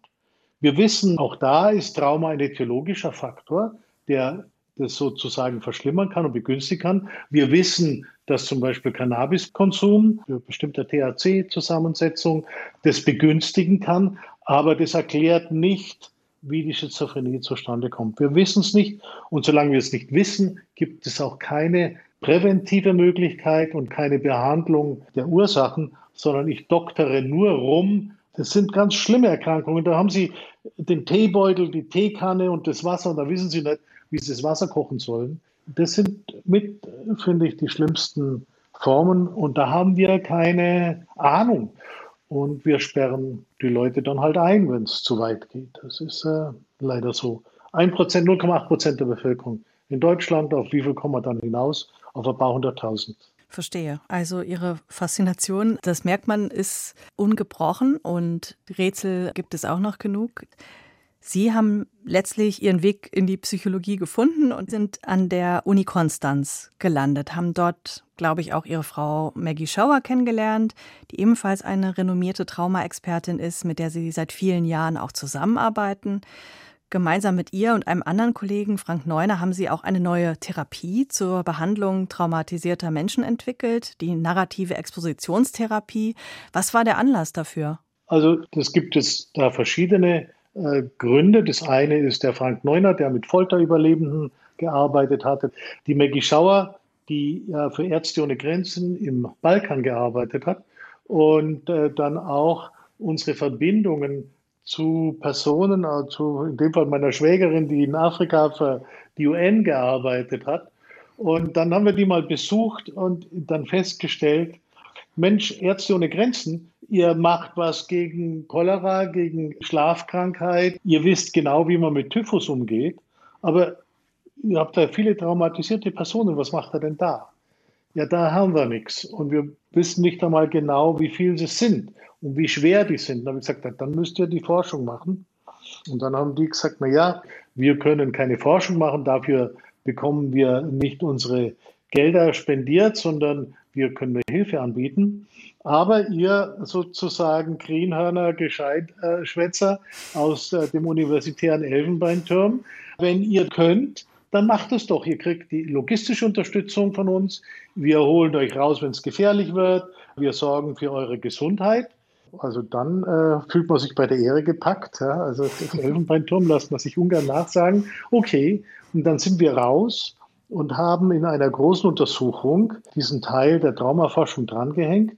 Wir wissen, auch da ist Trauma ein etiologischer Faktor, der das sozusagen verschlimmern kann und begünstigen kann. Wir wissen, dass zum Beispiel Cannabiskonsum für bestimmte THC-Zusammensetzung das begünstigen kann, aber das erklärt nicht, wie die Schizophrenie zustande kommt. Wir wissen es nicht und solange wir es nicht wissen, gibt es auch keine präventive Möglichkeit und keine Behandlung der Ursachen, sondern ich doktere nur rum. Das sind ganz schlimme Erkrankungen. Da haben Sie den Teebeutel, die Teekanne und das Wasser und da wissen Sie nicht, wie Sie das Wasser kochen sollen. Das sind mit, finde ich, die schlimmsten Formen und da haben wir keine Ahnung. Und wir sperren die Leute dann halt ein, wenn es zu weit geht. Das ist äh, leider so. 1%, 0,8 Prozent der Bevölkerung in Deutschland, auf wie viel kommen wir dann hinaus? Auf ein paar hunderttausend. Verstehe. Also Ihre Faszination, das merkt man, ist ungebrochen und Rätsel gibt es auch noch genug. Sie haben letztlich Ihren Weg in die Psychologie gefunden und sind an der Uni Konstanz gelandet, haben dort, glaube ich, auch Ihre Frau Maggie Schauer kennengelernt, die ebenfalls eine renommierte Traumaexpertin ist, mit der Sie seit vielen Jahren auch zusammenarbeiten. Gemeinsam mit ihr und einem anderen Kollegen, Frank Neuner, haben sie auch eine neue Therapie zur Behandlung traumatisierter Menschen entwickelt, die narrative Expositionstherapie. Was war der Anlass dafür? Also es gibt es da verschiedene äh, Gründe. Das eine ist der Frank Neuner, der mit Folterüberlebenden gearbeitet hatte. Die Maggie Schauer, die ja für Ärzte ohne Grenzen im Balkan gearbeitet hat und äh, dann auch unsere Verbindungen zu Personen, also in dem Fall meiner Schwägerin, die in Afrika für die UN gearbeitet hat. Und dann haben wir die mal besucht und dann festgestellt, Mensch, Ärzte ohne Grenzen, ihr macht was gegen Cholera, gegen Schlafkrankheit, ihr wisst genau, wie man mit Typhus umgeht, aber ihr habt da viele traumatisierte Personen, was macht er denn da? Ja, da haben wir nichts und wir wissen nicht einmal genau, wie viel sie sind und wie schwer die sind. Dann habe ich gesagt, dann müsst ihr die Forschung machen. Und dann haben die gesagt, na ja, wir können keine Forschung machen, dafür bekommen wir nicht unsere Gelder spendiert, sondern wir können Hilfe anbieten. Aber ihr sozusagen Greenhörner, Gescheitschwätzer aus äh, dem universitären Elfenbeinturm, wenn ihr könnt, dann macht es doch. Ihr kriegt die logistische Unterstützung von uns. Wir holen euch raus, wenn es gefährlich wird. Wir sorgen für eure Gesundheit. Also dann äh, fühlt man sich bei der Ehre gepackt. Ja? Also Elfenbeinturm lässt man sich ungern nachsagen. Okay, und dann sind wir raus und haben in einer großen Untersuchung diesen Teil der Traumaforschung drangehängt.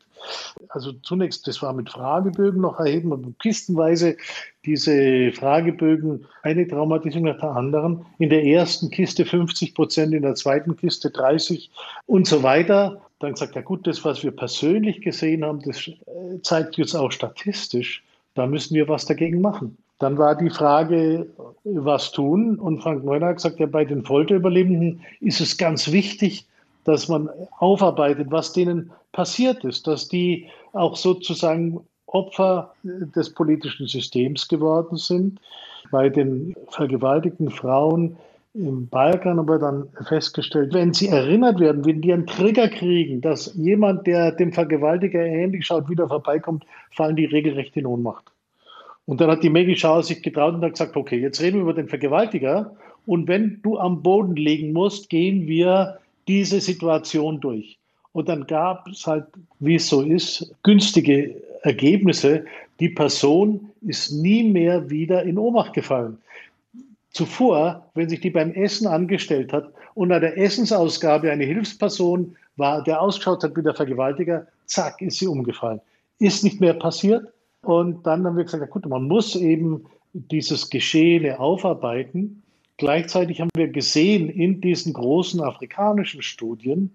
Also zunächst, das war mit Fragebögen noch erheben und kistenweise diese Fragebögen, eine Traumatisierung nach der anderen. In der ersten Kiste 50 Prozent, in der zweiten Kiste 30 und so weiter. Dann gesagt, ja gut, das, was wir persönlich gesehen haben, das äh, zeigt jetzt auch statistisch. Da müssen wir was dagegen machen. Dann war die Frage, was tun? Und Frank Neuner hat gesagt, ja, bei den Folterüberlebenden ist es ganz wichtig, dass man aufarbeitet, was denen passiert ist, dass die auch sozusagen Opfer des politischen Systems geworden sind. Bei den vergewaltigten Frauen im Balkan aber dann festgestellt, wenn sie erinnert werden, wenn die einen Trigger kriegen, dass jemand, der dem Vergewaltiger ähnlich schaut, wieder vorbeikommt, fallen die regelrecht in Ohnmacht. Und dann hat die Maggie Schauer sich getraut und hat gesagt, okay, jetzt reden wir über den Vergewaltiger und wenn du am Boden liegen musst, gehen wir diese Situation durch. Und dann gab es halt, wie es so ist, günstige Ergebnisse. Die Person ist nie mehr wieder in Ohnmacht gefallen. Zuvor, wenn sich die beim Essen angestellt hat und an der Essensausgabe eine Hilfsperson war, der ausgeschaut hat wie der Vergewaltiger, zack, ist sie umgefallen. Ist nicht mehr passiert. Und dann haben wir gesagt, ja gut, man muss eben dieses Geschehene aufarbeiten. Gleichzeitig haben wir gesehen in diesen großen afrikanischen Studien,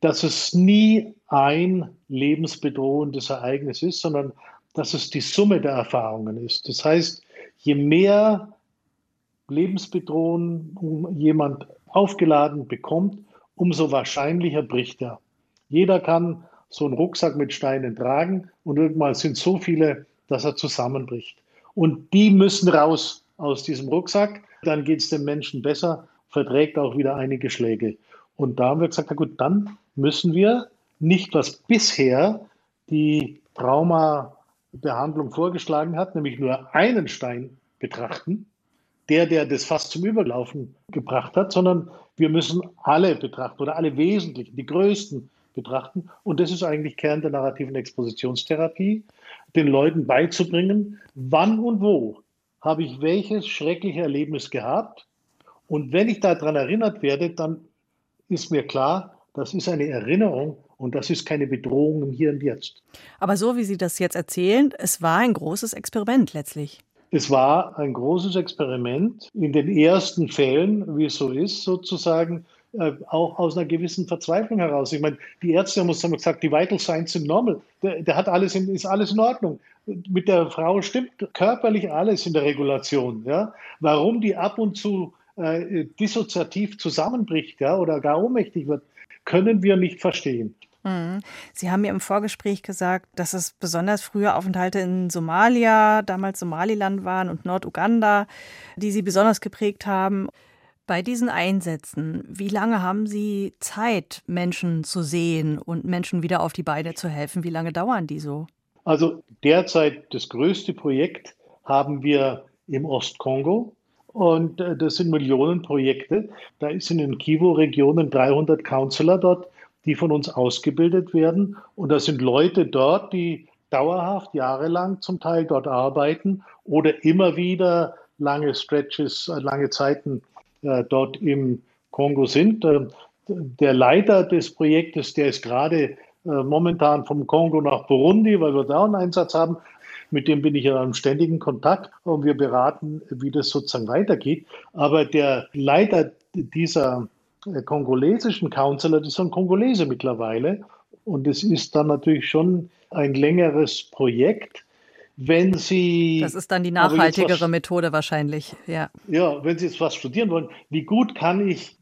dass es nie ein lebensbedrohendes Ereignis ist, sondern dass es die Summe der Erfahrungen ist. Das heißt, je mehr Lebensbedrohung jemand aufgeladen bekommt, umso wahrscheinlicher bricht er. Jeder kann so einen Rucksack mit Steinen tragen und irgendwann sind so viele, dass er zusammenbricht. Und die müssen raus aus diesem Rucksack, dann geht es dem Menschen besser, verträgt auch wieder einige Schläge. Und da haben wir gesagt, na gut, dann müssen wir nicht, was bisher die Traumabehandlung vorgeschlagen hat, nämlich nur einen Stein betrachten, der, der das fast zum Überlaufen gebracht hat, sondern wir müssen alle betrachten oder alle wesentlichen, die größten betrachten. Und das ist eigentlich Kern der narrativen Expositionstherapie, den Leuten beizubringen, wann und wo habe ich welches schreckliche Erlebnis gehabt. Und wenn ich daran erinnert werde, dann ist mir klar, das ist eine Erinnerung und das ist keine Bedrohung im Hier und Jetzt. Aber so wie Sie das jetzt erzählen, es war ein großes Experiment letztlich. Es war ein großes Experiment. In den ersten Fällen, wie es so ist, sozusagen, äh, auch aus einer gewissen Verzweiflung heraus. Ich meine, die Ärzte haben uns dann gesagt, die Vital Signs sind normal. Der, der hat alles in, ist alles in Ordnung. Mit der Frau stimmt körperlich alles in der Regulation. Ja? Warum die ab und zu äh, dissoziativ zusammenbricht ja, oder gar ohnmächtig wird, können wir nicht verstehen. Mhm. Sie haben mir im Vorgespräch gesagt, dass es besonders frühe Aufenthalte in Somalia, damals Somaliland waren und Norduganda, die Sie besonders geprägt haben. Bei diesen Einsätzen, wie lange haben Sie Zeit, Menschen zu sehen und Menschen wieder auf die Beine zu helfen? Wie lange dauern die so? Also derzeit das größte Projekt haben wir im Ostkongo. Und äh, das sind Millionenprojekte. Da sind in Kivu-Regionen 300 Counselor dort, die von uns ausgebildet werden. Und da sind Leute dort, die dauerhaft, jahrelang zum Teil dort arbeiten oder immer wieder lange Stretches, äh, lange Zeiten dort im Kongo sind. Äh, der Leiter des Projektes, der ist gerade äh, momentan vom Kongo nach Burundi, weil wir da einen Einsatz haben. Mit dem bin ich ja im ständigen Kontakt und wir beraten, wie das sozusagen weitergeht. Aber der Leiter dieser kongolesischen Counselor, das ist ein Kongolese mittlerweile. Und es ist dann natürlich schon ein längeres Projekt, Wenn Sie. Das ist dann die nachhaltigere was, Methode wahrscheinlich, ja. Ja, wenn Sie jetzt was studieren wollen, wie gut kann ich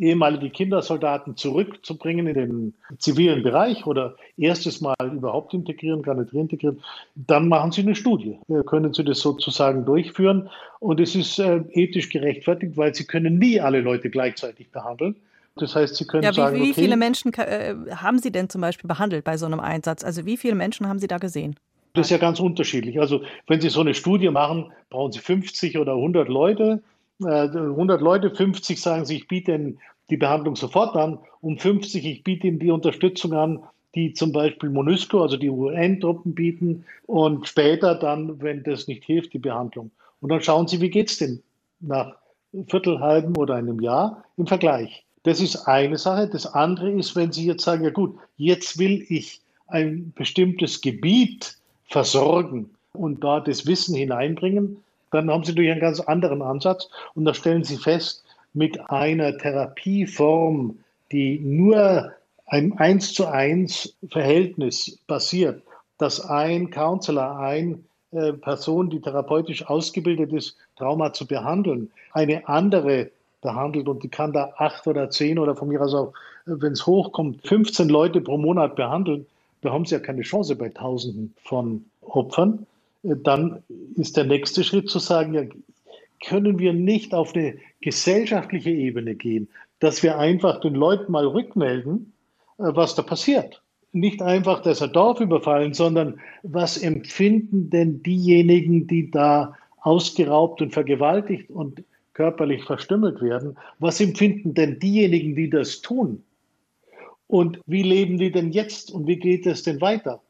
ehemalige Kindersoldaten zurückzubringen in den zivilen Bereich oder erstes Mal überhaupt integrieren, gar nicht reintegrieren, dann machen Sie eine Studie. Können Sie das sozusagen durchführen und es ist äh, ethisch gerechtfertigt, weil Sie können nie alle Leute gleichzeitig behandeln. Das heißt, Sie können ja, wie, sagen, wie okay, viele Menschen äh, haben Sie denn zum Beispiel behandelt bei so einem Einsatz? Also wie viele Menschen haben Sie da gesehen? Das ist ja ganz unterschiedlich. Also wenn Sie so eine Studie machen, brauchen Sie 50 oder 100 Leute. 100 äh, Leute, 50 sagen Sie, ich biete Ihnen die Behandlung sofort an. Um 50, ich biete Ihnen die Unterstützung an, die zum Beispiel MONUSCO, also die UN-Truppen bieten. Und später dann, wenn das nicht hilft, die Behandlung. Und dann schauen Sie, wie geht es denn nach Viertel, halben oder einem Jahr im Vergleich. Das ist eine Sache. Das andere ist, wenn Sie jetzt sagen, ja gut, jetzt will ich ein bestimmtes Gebiet versorgen und da das Wissen hineinbringen, dann haben Sie natürlich einen ganz anderen Ansatz. Und da stellen Sie fest, mit einer Therapieform, die nur ein eins zu eins Verhältnis basiert, dass ein Counselor, eine äh, Person, die therapeutisch ausgebildet ist, Trauma zu behandeln, eine andere behandelt und die kann da acht oder zehn oder von mir aus auch, wenn es hochkommt, 15 Leute pro Monat behandeln, da haben sie ja keine Chance bei Tausenden von Opfern. Äh, dann ist der nächste Schritt zu sagen, ja, können wir nicht auf eine gesellschaftliche Ebene gehen, dass wir einfach den Leuten mal rückmelden, äh, was da passiert. Nicht einfach, dass ein Dorf überfallen, sondern was empfinden denn diejenigen, die da ausgeraubt und vergewaltigt und körperlich verstümmelt werden? Was empfinden denn diejenigen, die das tun? Und wie leben die denn jetzt und wie geht es denn weiter?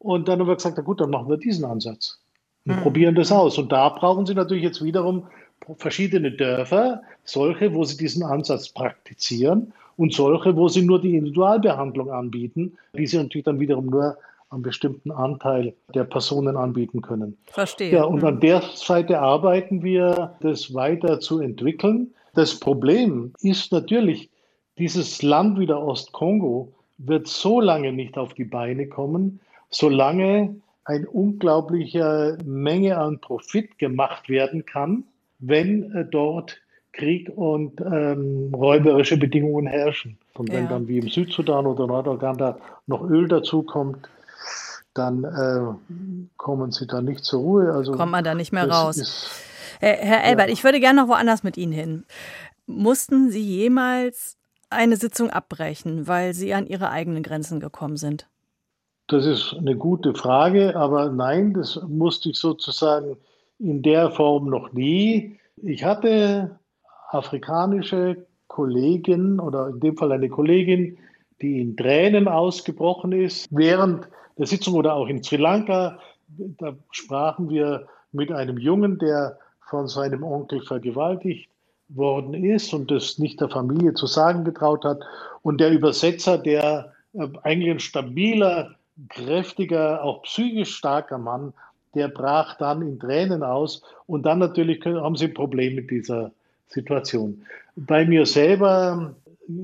Und dann haben wir gesagt, na gut, dann machen wir diesen Ansatz und mhm. probieren das aus. Und da brauchen Sie natürlich jetzt wiederum verschiedene Dörfer, solche, wo Sie diesen Ansatz praktizieren und solche, wo Sie nur die Individualbehandlung anbieten, die Sie natürlich dann wiederum nur einen bestimmten Anteil der Personen anbieten können. Verstehe. Ja, und mhm. an der Seite arbeiten wir, das weiter zu entwickeln. Das Problem ist natürlich, dieses Land wie der Ostkongo wird so lange nicht auf die Beine kommen, solange eine unglaubliche Menge an Profit gemacht werden kann, wenn äh, dort Krieg und ähm, räuberische Bedingungen herrschen. Und wenn ja. dann wie im Südsudan oder Norduganda noch Öl dazukommt, dann äh, kommen sie da nicht zur Ruhe. Also Kommt man da nicht mehr raus. Ist, Herr Elbert, ja. ich würde gerne noch woanders mit Ihnen hin. Mussten Sie jemals eine Sitzung abbrechen, weil Sie an Ihre eigenen Grenzen gekommen sind? Das ist eine gute Frage, aber nein, das musste ich sozusagen in der Form noch nie. Ich hatte afrikanische Kollegin oder in dem Fall eine Kollegin, die in Tränen ausgebrochen ist während der Sitzung oder auch in Sri Lanka. Da sprachen wir mit einem Jungen, der von seinem Onkel vergewaltigt worden ist und das nicht der Familie zu sagen getraut hat. Und der Übersetzer, der äh, eigentlich ein stabiler, kräftiger, auch psychisch starker Mann, der brach dann in Tränen aus. Und dann natürlich haben sie ein Problem mit dieser Situation. Bei mir selber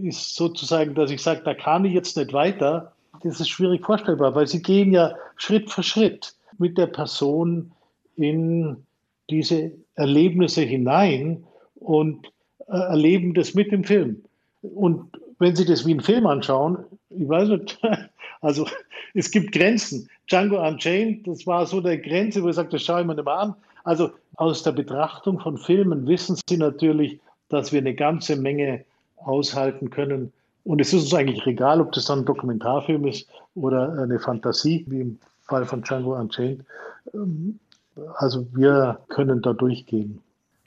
ist sozusagen, dass ich sage, da kann ich jetzt nicht weiter. Das ist schwierig vorstellbar, weil sie gehen ja Schritt für Schritt mit der Person in diese Erlebnisse hinein und äh, erleben das mit dem Film. Und wenn Sie das wie einen Film anschauen, ich weiß nicht, also es gibt Grenzen. Django Unchained, das war so eine Grenze, wo ich sagte, das schaue ich mir nicht mal an. Also aus der Betrachtung von Filmen wissen Sie natürlich, dass wir eine ganze Menge aushalten können. Und es ist uns eigentlich egal, ob das dann ein Dokumentarfilm ist oder eine Fantasie, wie im Fall von Django Unchained. Ähm, also wir können da durchgehen.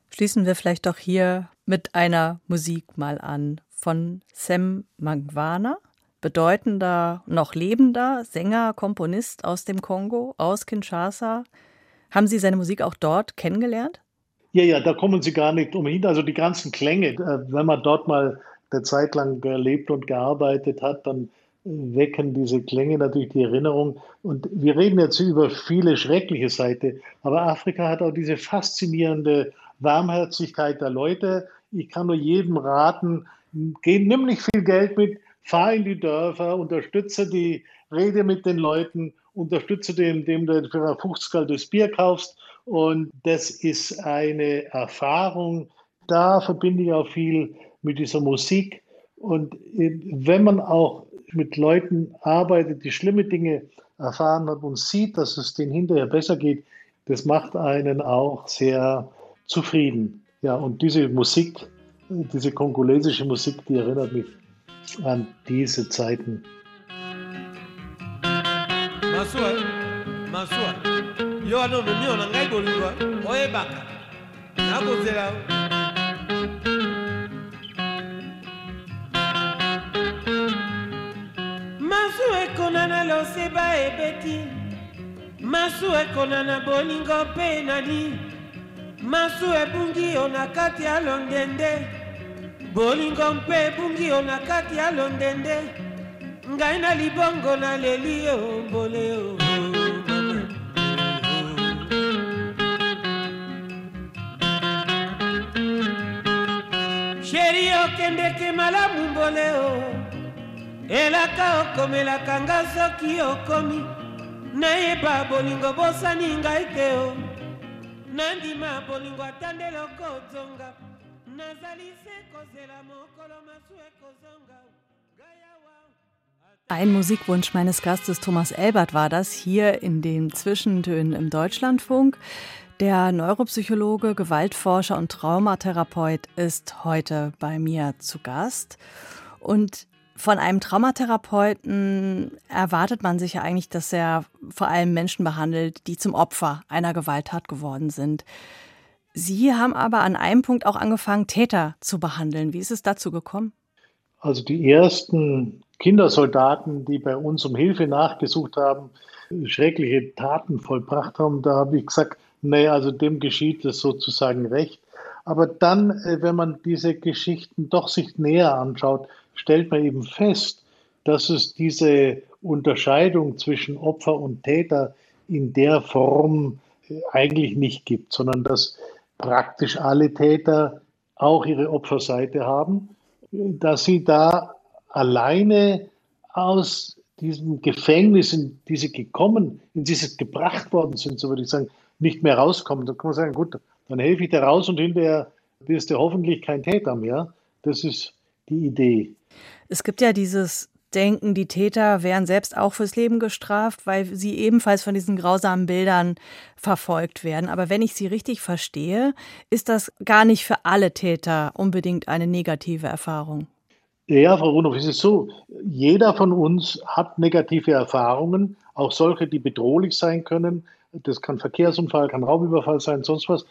Schließen wir vielleicht doch hier mit einer Musik mal an von Sam Mangwana, bedeutender, noch lebender Sänger, Komponist aus dem Kongo, aus Kinshasa. Haben Sie seine Musik auch dort kennengelernt? Ja, ja, da kommen Sie gar nicht umhin. Also die ganzen Klänge, äh, wenn man dort mal eine Zeit lang gelebt und gearbeitet hat, dann wecken diese Klänge natürlich die Erinnerung. Und wir reden jetzt über viele schreckliche Seiten, aber Afrika hat auch diese faszinierende Warmherzigkeit der Leute. Ich kann nur jedem raten, geh, nimm nicht viel Geld mit, fahr in die Dörfer, unterstütze die Rede mit den Leuten unterstütze den, dem du für 50 das Bier kaufst. Und das ist eine Erfahrung, da verbinde ich auch viel mit dieser Musik. Und wenn man auch mit Leuten arbeitet, die schlimme Dinge erfahren hat und sieht, dass es denen hinterher besser geht, das macht einen auch sehr zufrieden. Ja, und diese Musik, diese kongolesische Musik, die erinnert mich an diese Zeiten. Masua, Masua, yo ano mimi ona ngai bolingo oyebaka. Nakozela masu ekonana loseba ebeti. Masu ekonana bolingo mpe nani masu ebungi yo na kati ya londende. Bolingo mpe ebungi yo na kati ya londende. Ngai na libongo naleli yo mbole yo. Sheri okendeke malamu mbole yo. Elaka okomelaka nga soki okomi. Nayeba bolingo bosani ngai te o nandima bolingo ata nde loko ozonga nazali se kozela mokolo masu ekozonga Ein Musikwunsch meines Gastes Thomas Elbert war das hier in den Zwischentönen im Deutschlandfunk. Der Neuropsychologe, Gewaltforscher und Traumatherapeut ist heute bei mir zu Gast. Und von einem Traumatherapeuten erwartet man sich ja eigentlich, dass er vor allem Menschen behandelt, die zum Opfer einer Gewalttat geworden sind. Sie haben aber an einem Punkt auch angefangen, Täter zu behandeln. Wie ist es dazu gekommen? Also die ersten Kindersoldaten, die bei uns um Hilfe nachgesucht haben, schreckliche Taten vollbracht haben, da habe ich gesagt, nee, also dem geschieht es sozusagen recht. Aber dann, äh, wenn man diese Geschichten doch sich näher anschaut, stellt man eben fest, dass es diese Unterscheidung zwischen Opfer und Täter in der Form äh, eigentlich nicht gibt, sondern dass praktisch alle Täter auch ihre Opferseite haben, dass sie da alleine aus diesem Gefängnis, in die sie gekommen, in dieses gebracht worden sind, so würde ich sagen, nicht mehr rauskommen. Da kann man sagen, gut, dann helfe ich dir raus und hinterher wirst du hoffentlich kein Täter mehr. Das ist die Idee. Es gibt ja dieses Denken, die Täter wären selbst auch fürs Leben gestraft, weil sie ebenfalls von diesen grausamen Bildern verfolgt werden. Aber wenn ich Sie richtig verstehe, ist das gar nicht für alle Täter unbedingt eine negative Erfahrung. Ja, Frau Rudolph, es ist so, jeder von uns hat negative Erfahrungen, auch solche, die bedrohlich sein können. Das kann Verkehrsunfall, kann Raubüberfall sein, sonst was.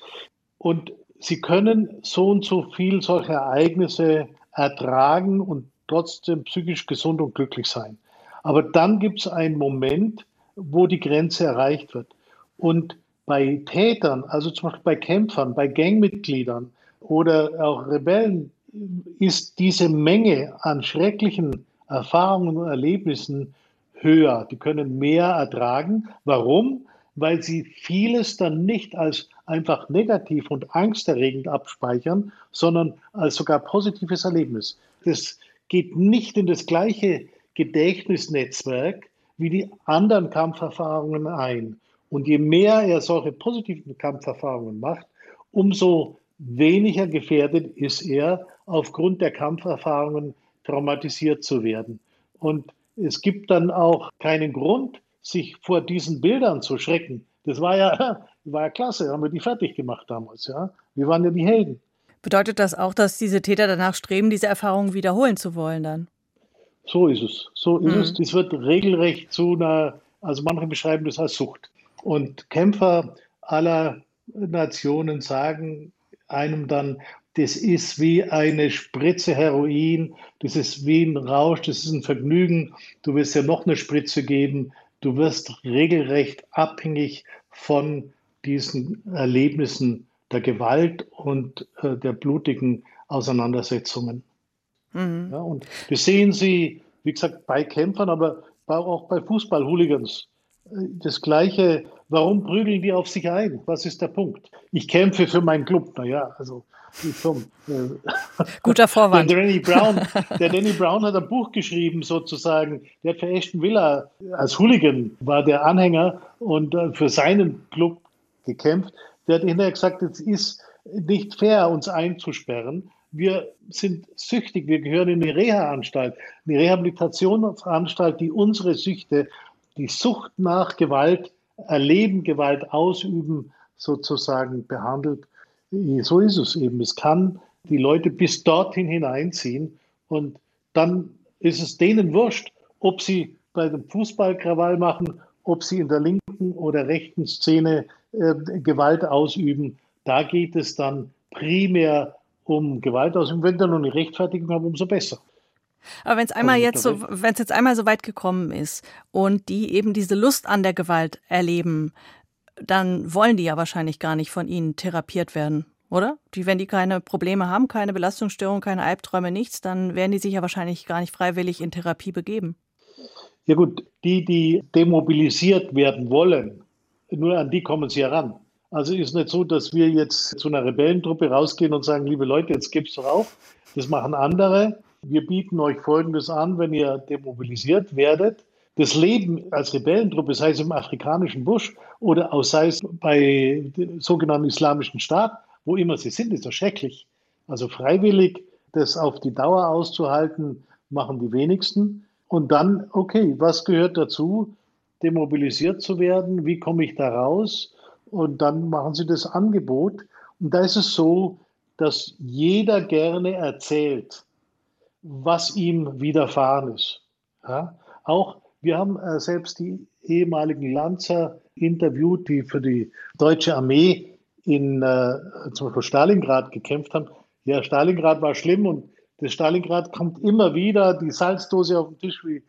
Und Sie können so und so viel solche Ereignisse ertragen und trotzdem psychisch gesund und glücklich sein. Aber dann gibt es einen Moment, wo die Grenze erreicht wird. Und bei Tätern, also zum Beispiel bei Kämpfern, bei Gangmitgliedern oder auch Rebellen, ist diese Menge an schrecklichen Erfahrungen und Erlebnissen höher. Die können mehr ertragen. Warum? Weil sie vieles dann nicht als einfach negativ und angsterregend abspeichern, sondern als sogar positives Erlebnis. Das geht nicht in das gleiche Gedächtnisnetzwerk wie die anderen Kampferfahrungen ein. Und je mehr er solche positiven Kampferfahrungen macht, umso weniger gefährdet ist er, aufgrund der Kampferfahrungen traumatisiert zu werden. Und es gibt dann auch keinen Grund, sich vor diesen Bildern zu schrecken. Das war ja, war ja klasse, haben wir die fertig gemacht damals. Ja? Wir waren ja die Helden. Bedeutet das auch, dass diese Täter danach streben, diese Erfahrungen wiederholen zu wollen dann? So ist es. So ist mhm. es. Das wird regelrecht zu einer, also manche beschreiben das als Sucht. Und Kämpfer aller Nationen sagen einem dann, das ist wie eine Spritze Heroin, das ist wie ein Rausch, das ist ein Vergnügen. Du wirst ja noch eine Spritze geben. Du wirst regelrecht abhängig von diesen Erlebnissen der Gewalt und äh, der blutigen Auseinandersetzungen. Mhm. Ja, und das sehen Sie, wie gesagt, bei Kämpfern, aber auch bei Fußball-Hooligans. Das Gleiche, warum prügeln die auf sich ein? Was ist der Punkt? Ich kämpfe für meinen Club. Naja, also komm. Äh, Guter Vorwand. Der Danny, Brown, der Danny Brown hat ein Buch geschrieben, sozusagen. Der hat für Ashton Villa als Hooligan war der Anhänger und äh, für seinen Club gekämpft. Der hat hinterher gesagt, es ist nicht fair, uns einzusperren. Wir sind süchtig, wir gehören in eine Reha-Anstalt, eine Rehabilitationsanstalt, die unsere Süchte die Sucht nach Gewalt erleben, Gewalt ausüben, sozusagen behandelt. So ist es eben. Es kann die Leute bis dorthin hineinziehen und dann ist es denen wurscht, ob sie bei dem Fußballkrawall machen, ob sie in der linken oder rechten Szene Gewalt ausüben. Da geht es dann primär um Gewalt ausüben. Wenn da noch eine Rechtfertigung haben, umso besser. Aber wenn es einmal jetzt so, wenn es jetzt einmal so weit gekommen ist und die eben diese Lust an der Gewalt erleben, dann wollen die ja wahrscheinlich gar nicht von ihnen therapiert werden, oder? Die, wenn die keine Probleme haben, keine Belastungsstörung, keine Albträume, nichts, dann werden die sich ja wahrscheinlich gar nicht freiwillig in Therapie begeben. Ja gut, die, die demobilisiert werden wollen, nur an die kommen sie heran. Also ist nicht so, dass wir jetzt zu einer Rebellentruppe rausgehen und sagen, liebe Leute, jetzt gibt's doch auf. Das machen andere wir bieten euch Folgendes an, wenn ihr demobilisiert werdet. Das Leben als Rebellentruppe, sei es im afrikanischen Busch oder auch sei es bei sogenannten Islamischen Staat, wo immer sie sind, ist doch schrecklich. Also freiwillig das auf die Dauer auszuhalten, machen die wenigsten. Und dann, okay, was gehört dazu, demobilisiert zu werden? Wie komme ich da raus? Und dann machen sie das Angebot. Und da ist es so, dass jeder gerne erzählt, was ihm widerfahren ist. Ja? Auch wir haben äh, selbst die ehemaligen Lanzer interviewt, die für die deutsche Armee in äh, zum Beispiel Stalingrad gekämpft haben. Ja, Stalingrad war schlimm und das Stalingrad kommt immer wieder, die Salzdose auf dem Tisch, wie,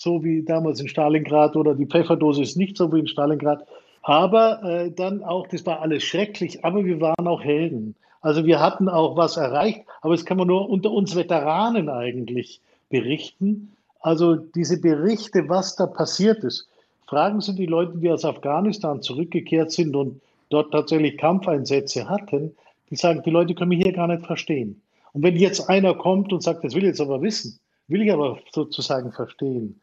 so wie damals in Stalingrad oder die Pfefferdose ist nicht so wie in Stalingrad. Aber äh, dann auch, das war alles schrecklich, aber wir waren auch Helden. Also wir hatten auch was erreicht, aber das kann man nur unter uns Veteranen eigentlich berichten. Also diese Berichte, was da passiert ist, fragen Sie die Leute, die aus Afghanistan zurückgekehrt sind und dort tatsächlich Kampfeinsätze hatten, die sagen, die Leute können mich hier gar nicht verstehen. Und wenn jetzt einer kommt und sagt, das will ich jetzt aber wissen, will ich aber sozusagen verstehen,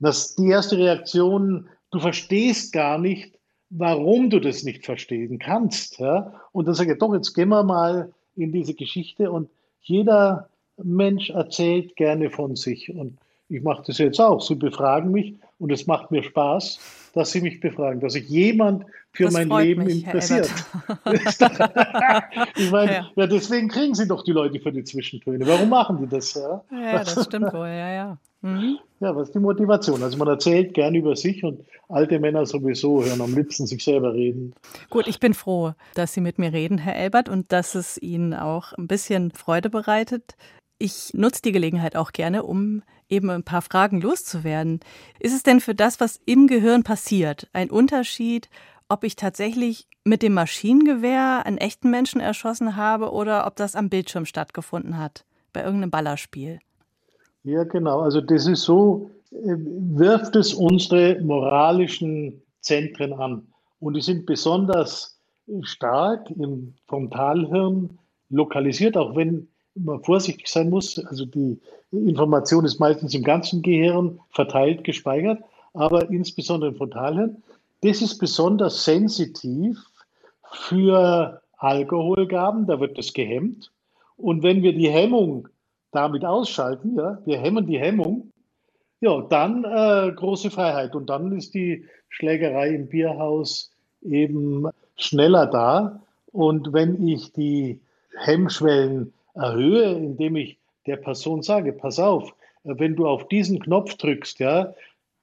dass die erste Reaktion, du verstehst gar nicht, warum du das nicht verstehen kannst. Ja? Und dann sage ich, doch, jetzt gehen wir mal in diese Geschichte und jeder Mensch erzählt gerne von sich. Und ich mache das jetzt auch. Sie befragen mich und es macht mir Spaß, dass Sie mich befragen, dass sich jemand für das mein Leben mich, interessiert. ich meine, ja. ja. deswegen kriegen Sie doch die Leute für die Zwischentöne. Warum machen die das? Ja, ja das stimmt wohl, ja, ja. Mhm. Ja, was ist die Motivation? Also man erzählt gern über sich und alte Männer sowieso hören am liebsten sich selber reden. Gut, ich bin froh, dass Sie mit mir reden, Herr Elbert, und dass es Ihnen auch ein bisschen Freude bereitet. Ich nutze die Gelegenheit auch gerne, um eben ein paar Fragen loszuwerden. Ist es denn für das, was im Gehirn passiert, ein Unterschied, ob ich tatsächlich mit dem Maschinengewehr einen echten Menschen erschossen habe oder ob das am Bildschirm stattgefunden hat, bei irgendeinem Ballerspiel? Ja, genau. Also das ist so, äh, wirft es unsere moralischen Zentren an. Und die sind besonders stark im Frontalhirn lokalisiert, auch wenn man vorsichtig sein muss. Also die Information ist meistens im ganzen Gehirn verteilt, gespeichert, aber insbesondere im Frontalhirn. Das ist besonders sensitiv für Alkoholgaben, da wird das gehemmt. Und wenn wir die Hemmung damit ausschalten, ja, wir hemmen die Hemmung, ja, dann äh, große Freiheit. Und dann ist die Schlägerei im Bierhaus eben schneller da. Und wenn ich die Hemmschwellen erhöhe, indem ich der Person sage, pass auf, wenn du auf diesen Knopf drückst, ja,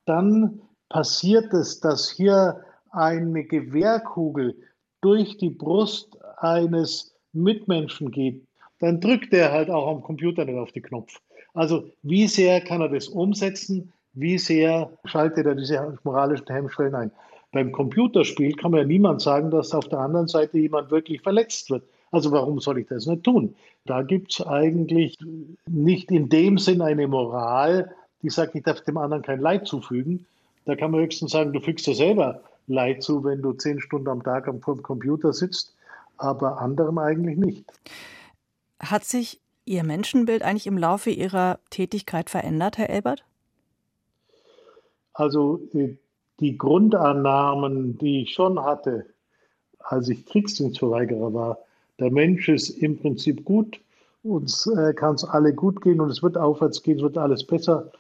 dann passiert es, dass hier eine Gewehrkugel durch die Brust eines Mitmenschen geht, dann drückt er halt auch am Computer nicht auf den Knopf. Also wie sehr kann er das umsetzen? Wie sehr schaltet er diese moralischen Hemmschwellen ein? Beim Computerspiel kann man ja niemand sagen, dass auf der anderen Seite jemand wirklich verletzt wird. Also warum soll ich das nicht tun? Da gibt es eigentlich nicht in dem Sinn eine Moral, die sagt, ich darf dem anderen kein Leid zufügen. Da kann man höchstens sagen, du fügst dir selber Leid zu, wenn du zehn Stunden am Tag am Computer sitzt, aber anderen eigentlich nicht. Hat sich Ihr Menschenbild eigentlich im Laufe Ihrer Tätigkeit verändert, Herr Elbert? Also äh, die Grundannahmen, die ich schon hatte, als ich Kriegsdienstverweigerer war, der Mensch ist im Prinzip gut, uns äh, kann es alle gut gehen und es wird aufwärts gehen, es wird alles besser.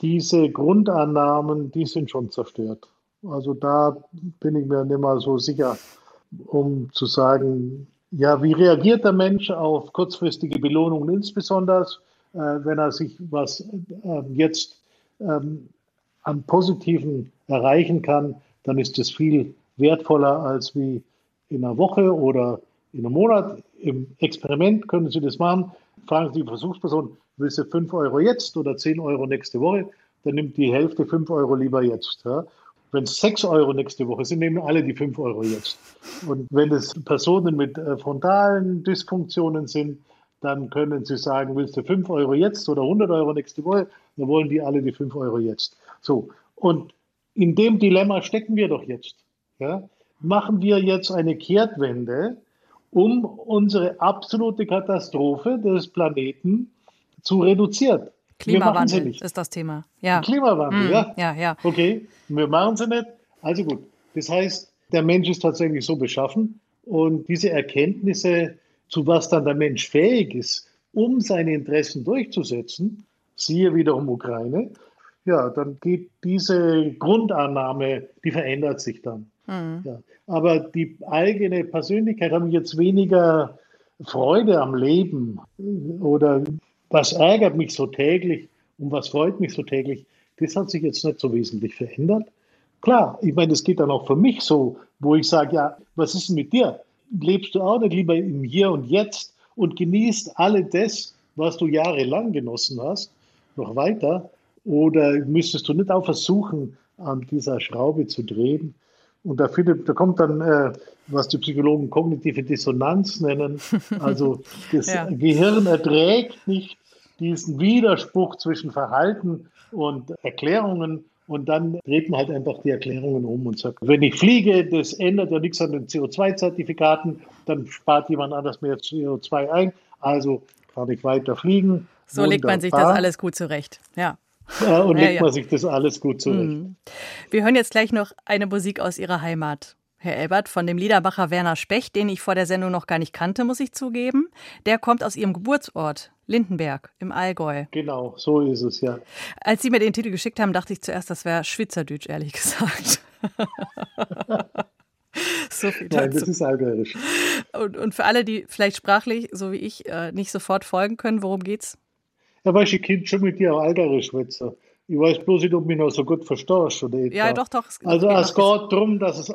Diese Grundannahmen, die sind schon zerstört. Also da bin ich mir nicht mal so sicher, um zu sagen, ja, wie reagiert der Mensch auf kurzfristige Belohnungen, insbesondere äh, wenn er sich was äh, jetzt ähm, an Positiven erreichen kann, dann ist es viel wertvoller als wie in einer Woche oder in einem Monat. Im Experiment können Sie das machen. Fragen Sie die Versuchsperson, willst du 5 Euro jetzt oder 10 Euro nächste Woche? Dann nimmt die Hälfte 5 Euro lieber jetzt. Ja? Wenn es 6 Euro nächste Woche sind, nehmen alle die 5 Euro jetzt. Und wenn es Personen mit äh, frontalen Dysfunktionen sind, dann können sie sagen, willst du 5 Euro jetzt oder 100 Euro nächste Woche? Dann wollen die alle die 5 Euro jetzt. So, und in dem Dilemma stecken wir doch jetzt. Ja? Machen wir jetzt eine Kehrtwende, um unsere absolute Katastrophe des Planeten zu reduzieren. Klimawandel ist das Thema. Ja. Klimawandel, mm, ja. Ja, ja. Okay, wir machen sie nicht. Also gut. Das heißt, der Mensch ist tatsächlich so beschaffen und diese Erkenntnisse, zu was dann der Mensch fähig ist, um seine Interessen durchzusetzen, siehe wiederum Ukraine, ja, dann geht diese Grundannahme, die verändert sich dann. Mhm. Ja. Aber die eigene Persönlichkeit habe ich jetzt weniger Freude am Leben oder was ärgert mich so täglich und was freut mich so täglich, das hat sich jetzt nicht so wesentlich verändert. Klar, ich meine, es geht dann auch für mich so, wo ich sage, ja, was ist denn mit dir? Lebst du auch nicht lieber im Hier und Jetzt und genießt alle das, was du jahrelang genossen hast, noch weiter? Oder müsstest du nicht auch versuchen, an dieser Schraube zu drehen? Und da, findet, da kommt dann, äh, was die Psychologen kognitive Dissonanz nennen. Also das ja. Gehirn erträgt nicht diesen Widerspruch zwischen Verhalten und Erklärungen. Und dann dreht man halt einfach die Erklärungen um und sagt, wenn ich fliege, das ändert ja nichts an den CO2-Zertifikaten, dann spart jemand anders mehr CO2 ein. Also kann ich weiter fliegen. So Wunderbar. legt man sich das alles gut zurecht. Ja. Ja, und legt ja, ja. man sich das alles gut zurecht. Mhm. Wir hören jetzt gleich noch eine Musik aus Ihrer Heimat. Herr Elbert, von dem Liederbacher Werner Specht, den ich vor der Sendung noch gar nicht kannte, muss ich zugeben. Der kommt aus Ihrem Geburtsort, Lindenberg im Allgäu. Genau, so ist es, ja. Als Sie mir den Titel geschickt haben, dachte ich zuerst, das wäre Schweizerdeutsch, ehrlich gesagt. so viel dazu. Nein, das ist allgäuisch. Und, und, für alle, die vielleicht sprachlich, so wie ich, äh, nicht sofort folgen können, worum geht's? Ja, weißt du, ich kann schon mit dir auch allgäuisch schwätzen. Ich weiß bloß nicht, ob mich noch so gut verstehst. Oder ja, doch, doch. Es also es geht darum, dass es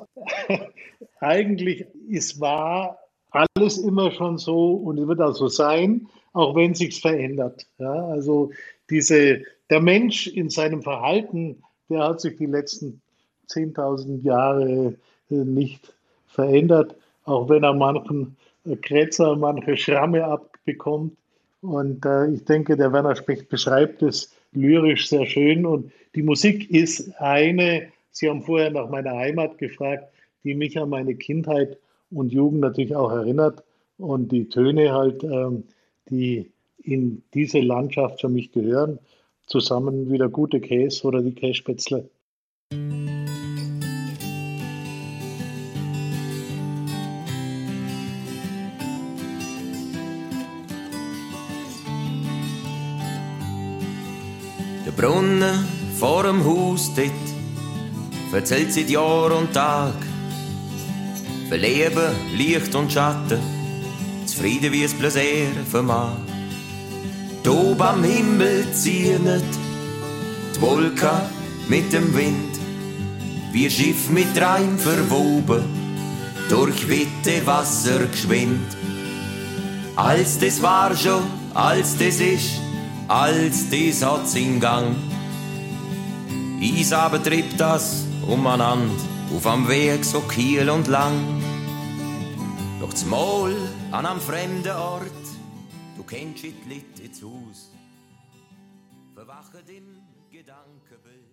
eigentlich, es war alles immer schon so und es wird auch so sein, auch wenn sich verändert. Ja, also diese, der Mensch in seinem Verhalten, der hat sich die letzten 10.000 Jahre äh, nicht verändert, auch wenn er manchen Kretzer, manche Schramme abbekommt. Und äh, ich denke, der Werner Specht beschreibt es lyrisch sehr schön. Und die Musik ist eine, Sie haben vorher nach meiner Heimat gefragt, die mich an meine Kindheit und Jugend natürlich auch erinnert. Und die Töne halt, ähm, die in diese Landschaft für mich gehören, zusammen wie der gute Käse oder die Kässpätzle. Brunnen vor dem Haus dort erzählt seit Jahr und Tag. Für Leben, Licht und Schatten, zufrieden wie es Bläseren vermag. Tob am Himmel ziehen die Wolken mit dem Wind, wie Schiff mit Reim verwoben, durch witte Wasser geschwind. Als das war schon, als das ist, als dies hat's in Gang. Eis aber trieb das umeinander auf am Weg so kiel und lang. Zum Mal an einem fremden Ort, du kennst die Leute ins Haus, verwachen im Gedankenbild.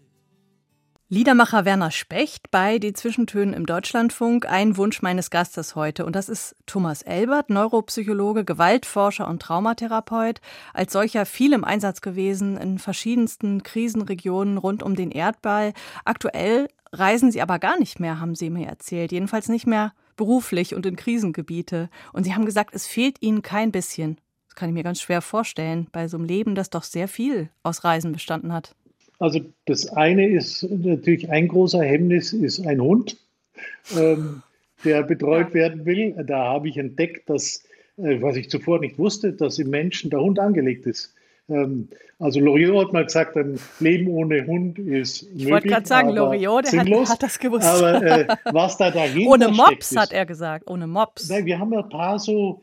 Liedermacher Werner Specht bei Die Zwischentönen im Deutschlandfunk. Ein Wunsch meines Gastes heute. Und das ist Thomas Elbert, Neuropsychologe, Gewaltforscher und Traumatherapeut. Als solcher viel im Einsatz gewesen in verschiedensten Krisenregionen rund um den Erdball. Aktuell reisen Sie aber gar nicht mehr, haben Sie mir erzählt. Jedenfalls nicht mehr beruflich und in Krisengebiete. Und Sie haben gesagt, es fehlt Ihnen kein bisschen. Das kann ich mir ganz schwer vorstellen, bei so einem Leben, das doch sehr viel aus Reisen bestanden hat. Also das eine ist natürlich ein großer Hemmnis, ist ein Hund, ähm, der betreut ja. werden will. Da habe ich entdeckt, dass, äh, was ich zuvor nicht wusste, dass im Menschen der Hund angelegt ist. Ähm, also Loriot hat mal gesagt, ein Leben ohne Hund ist möglich. Ich wollte gerade sagen, Loriot, der hat, hat, das gewusst. Aber äh, was da dahinter Ohne Mops, steckt, hat er gesagt, ohne Mops. Nein, wir haben ein paar so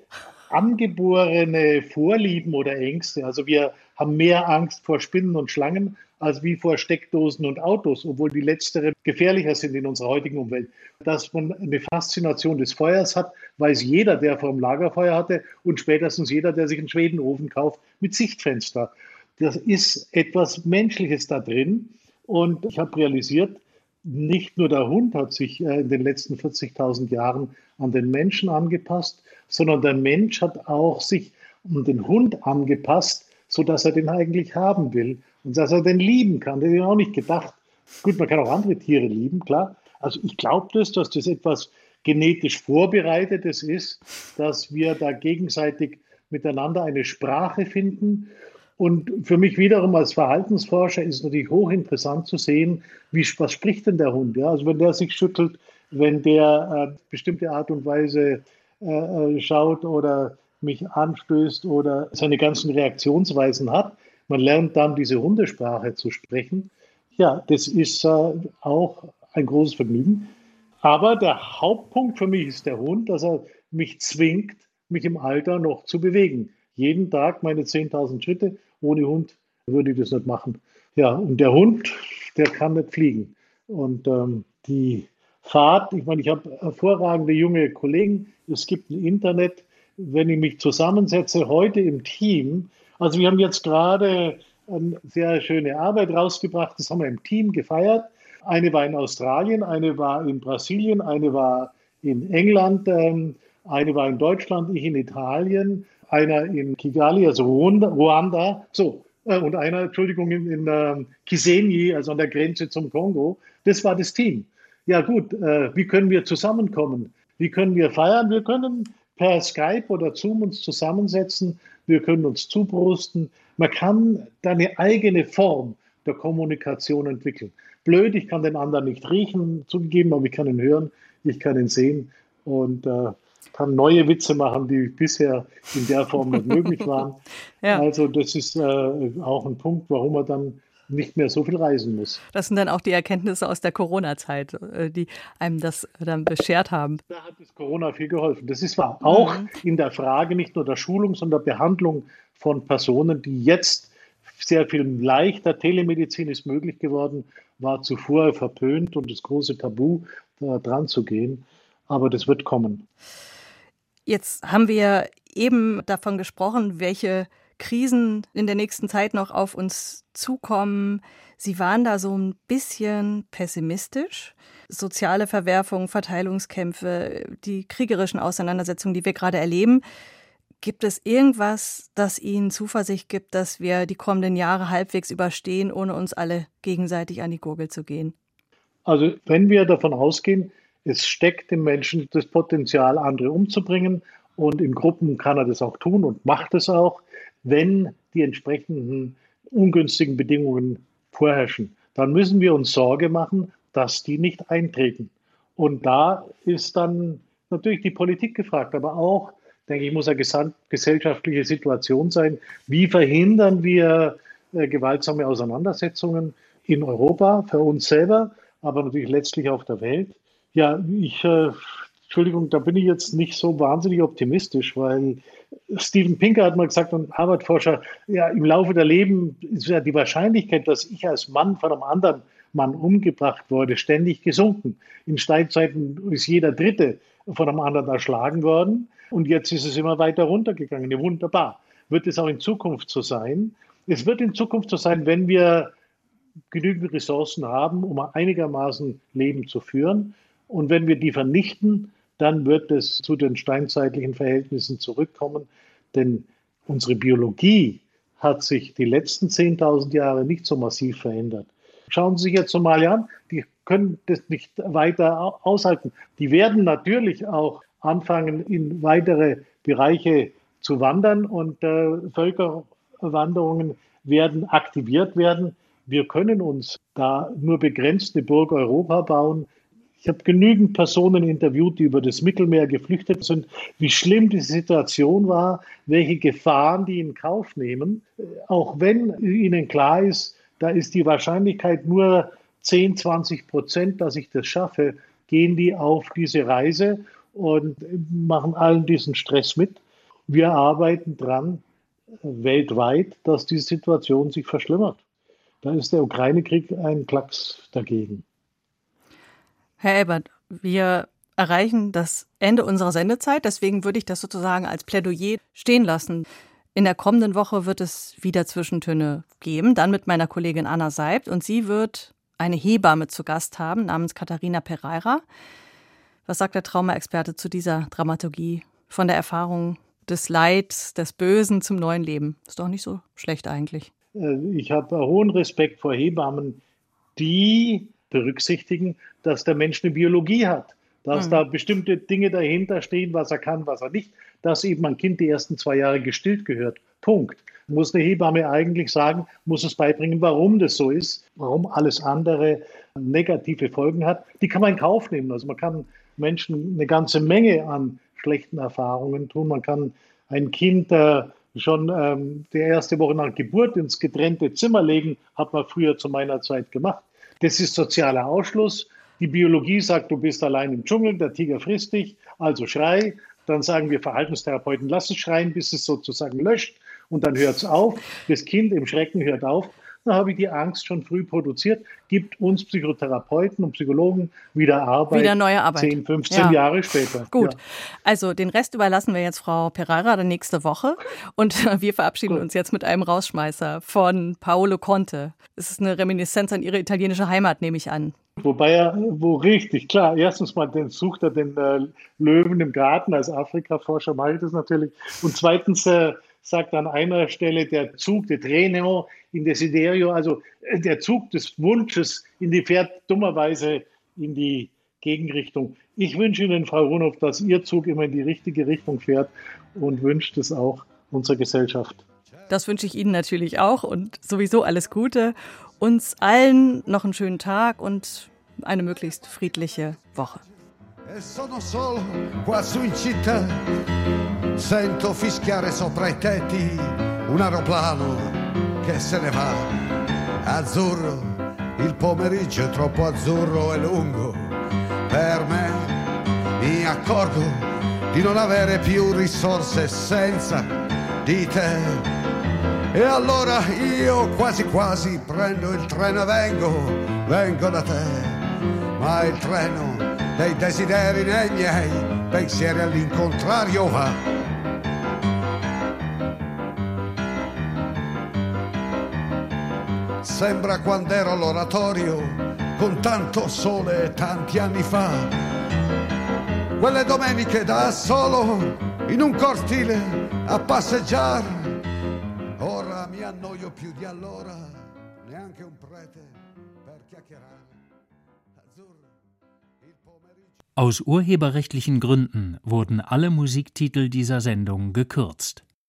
angeborene Vorlieben oder Ängste. Also wir haben mehr Angst vor Spinnen und Schlangen als wie vor Steckdosen und Autos, obwohl die letztere gefährlicher sind in unserer heutigen Umwelt. Dass man eine Faszination des Feuers hat, weiß jeder, der vor dem Lagerfeuer hatte und spätestens jeder, der sich einen Schwedenofen kauft mit Sichtfenster. Das ist etwas Menschliches da drin. Und ich habe realisiert, nicht nur der Hund hat sich äh, in den letzten 40.000 Jahren an den Menschen angepasst, sondern der Mensch hat auch sich an den Hund angepasst, sodass er den eigentlich haben will und dass er den lieben kann. Das hätte ich auch nicht gedacht. Gut, man kann auch andere Tiere lieben, klar. Also ich glaube das, dass das etwas genetisch Vorbereitetes ist, dass wir da gegenseitig miteinander eine Sprache finden. Und für mich wiederum als Verhaltensforscher ist es natürlich hochinteressant zu sehen, wie, was spricht denn der Hund? Ja? Also wenn der sich schüttelt, wenn der äh, bestimmte Art und Weise äh, äh schaut oder mich anstößt oder seine ganzen Reaktionsweisen hat, man lernt dann diese Hundesprache zu sprechen. Ja, das ist äh, auch ein großes Vergnügen. Aber der Hauptpunkt für mich ist der Hund, dass er mich zwingt, mich im Alter noch zu bewegen. Jeden Tag meine 10.000 Schritte. Ohne Hund würde ich das nicht machen. Ja, und der Hund, der kann nicht fliegen. Und ähm, die Fahrt, ich meine, ich habe hervorragende junge Kollegen. Es gibt ein Internet. Wenn ich mich zusammensetze heute im Team, also wir haben jetzt gerade eine sehr schöne Arbeit rausgebracht. Das haben wir im Team gefeiert. Eine war in Australien, eine war in Brasilien, eine war in England, ähm, eine war in Deutschland, ich in Italien, einer in Kigali, also Ruanda, so, äh, und einer, Entschuldigung, in, in ähm, Kisenyi, also an der Grenze zum Kongo. Das war das Team. Ja gut, äh, wie können wir zusammenkommen? Wie können wir feiern? Wir können per Skype oder Zoom uns zusammensetzen wir können uns zubrusten. Man kann da eine eigene Form der Kommunikation entwickeln. Blöd, ich kann den anderen nicht riechen, zugegeben, aber ich kann ihn hören, ich kann ihn sehen und äh, kann neue Witze machen, die bisher in der Form nicht möglich waren. Ja. Also das ist äh, auch ein Punkt, warum man dann nicht mehr so viel reisen muss. Das sind dann auch die Erkenntnisse aus der Corona-Zeit, äh, die einem das dann beschert haben. Da hat das Corona viel geholfen. Das ist wahr. Auch mhm. in der Frage nicht nur der Schulung, sondern der Behandlung von Personen, die jetzt sehr viel leichter, Telemedizin ist möglich geworden, war zuvor verpönt und das große Tabu, da dran zu gehen. Aber das wird kommen. Jetzt haben wir eben davon gesprochen, welche Krisen in der nächsten Zeit noch auf uns zukommen. Sie waren da so ein bisschen pessimistisch. Soziale Verwerfungen, Verteilungskämpfe, die kriegerischen Auseinandersetzungen, die wir gerade erleben. Gibt es irgendwas, das Ihnen Zuversicht gibt, dass wir die kommenden Jahre halbwegs überstehen, ohne uns alle gegenseitig an die Gurgel zu gehen? Also wenn wir davon ausgehen, es steckt im Menschen das Potenzial, andere umzubringen und in Gruppen kann er das auch tun und macht es auch, wenn die entsprechenden ungünstigen Bedingungen vorherrschen. Dann müssen wir uns Sorge machen, dass die nicht eintreten. Und da ist dann natürlich die Politik gefragt, aber auch, denke ich, muss eine gesamtgesellschaftliche Situation sein. Wie verhindern wir äh, gewaltsame Auseinandersetzungen in Europa, für uns selber, aber natürlich letztlich auf der Welt? Ja, ich, äh, Entschuldigung, da bin ich jetzt nicht so wahnsinnig optimistisch, weil Steven Pinker hat mal gesagt, ein Harvard-Forscher, ja, im Laufe der Leben ist ja die Wahrscheinlichkeit, dass ich als Mann von einem anderen Mann umgebracht wurde, ständig gesunken. In Steinzeiten ist jeder Dritte von einem anderen erschlagen worden und jetzt ist es immer weiter runtergegangen. Ja, wunderbar. Wird es auch in Zukunft so sein? Es wird in Zukunft so sein, wenn wir genügend Ressourcen haben, um einigermaßen Leben zu führen. Und wenn wir die vernichten, dann wird es zu den steinzeitlichen Verhältnissen zurückkommen. Denn unsere Biologie hat sich die letzten 10.000 Jahre nicht so massiv verändert. Schauen Sie sich jetzt Somalia an, die können das nicht weiter aushalten. Die werden natürlich auch anfangen, in weitere Bereiche zu wandern und äh, Völkerwanderungen werden aktiviert werden. Wir können uns da nur begrenzt eine Burg Europa bauen. Ich habe genügend Personen interviewt, die über das Mittelmeer geflüchtet sind, wie schlimm die Situation war, welche Gefahren die in Kauf nehmen. Auch wenn ihnen klar ist, da ist die Wahrscheinlichkeit nur 10, 20 Prozent, dass ich das schaffe, gehen die auf diese Reise und machen allen diesen Stress mit. Wir arbeiten dran weltweit, dass die Situation sich verschlimmert. Da ist der Ukraine-Krieg ein Klacks dagegen. Herr Elbert, wir erreichen das Ende unserer Sendezeit. Deswegen würde ich das sozusagen als Plädoyer stehen lassen. In der kommenden Woche wird es wieder Zwischentöne geben, dann mit meiner Kollegin Anna Seibt und sie wird eine Hebamme zu Gast haben namens Katharina Pereira. Was sagt der Traumaexperte zu dieser Dramaturgie von der Erfahrung des Leids, des Bösen zum neuen Leben? Ist doch nicht so schlecht eigentlich. Äh, ich habe hohen Respekt vor Hebammen, die berücksichtigen, dass der Mensch eine Biologie hat, dass mhm. da bestimmte Dinge dahinter stehen, was er kann, was er nicht, dass eben ein Kind die ersten zwei Jahre gestillt gehört. Punkt. Muss eine Hebamme eigentlich sagen, muss es beibringen, warum das so ist, warum alles andere negative Folgen hat. Die kann man in Kauf nehmen. Also man kann Menschen eine ganze Menge an schlechten Erfahrungen tun. Man kann ein Kind äh, schon ähm, die erste Woche nach Geburt ins getrennte Zimmer legen, hat man früher zu meiner Zeit gemacht. Das ist sozialer Ausschluss. Die Biologie sagt, du bist allein im Dschungel, der Tiger frisst dich, also schrei. Dann sagen wir Verhaltenstherapeuten, lass es schreien, bis es sozusagen löscht und dann hört es auf. Das Kind im Schrecken hört auf da habe ich die Angst schon früh produziert, gibt uns Psychotherapeuten und Psychologen wieder Arbeit. Wieder neue Arbeit. 10, 15 ja. Jahre später. Gut. Ja. Also den Rest überlassen wir jetzt Frau Pereira dann nächste Woche. Und wir verabschieden Gut. uns jetzt mit einem Rausschmeißer von Paolo Conte. Es ist eine Reminiszenz an ihre italienische Heimat, nehme ich an. Wobei er, wo richtig, klar, erstens mal den, sucht er den äh, Löwen im Garten als Afrika-Forscher, mache ich das natürlich. Und zweitens äh, sagt an einer Stelle der Zug, der Treneo in Desiderio, also äh, der Zug des Wunsches in die fährt dummerweise in die Gegenrichtung. Ich wünsche Ihnen, Frau Runow, dass Ihr Zug immer in die richtige Richtung fährt und wünsche es auch unserer Gesellschaft. Das wünsche ich Ihnen natürlich auch und sowieso alles Gute. Uns allen noch einen schönen Tag und eine möglichst friedliche Woche. E sono solo qua su in città, sento fischiare sopra i tetti un aeroplano che se ne va. Azzurro, il pomeriggio è troppo azzurro e lungo per me. Mi accorgo di non avere più risorse senza di te. E allora io quasi quasi prendo il treno e vengo, vengo da te. Ma il treno dei desideri nei miei pensieri all'incontrario va. Sembra quando ero all'oratorio con tanto sole tanti anni fa. Quelle domeniche da solo in un cortile a passeggiare. Ora mi annoio più di allora, neanche un prete per chiacchierare. Aus urheberrechtlichen Gründen wurden alle Musiktitel dieser Sendung gekürzt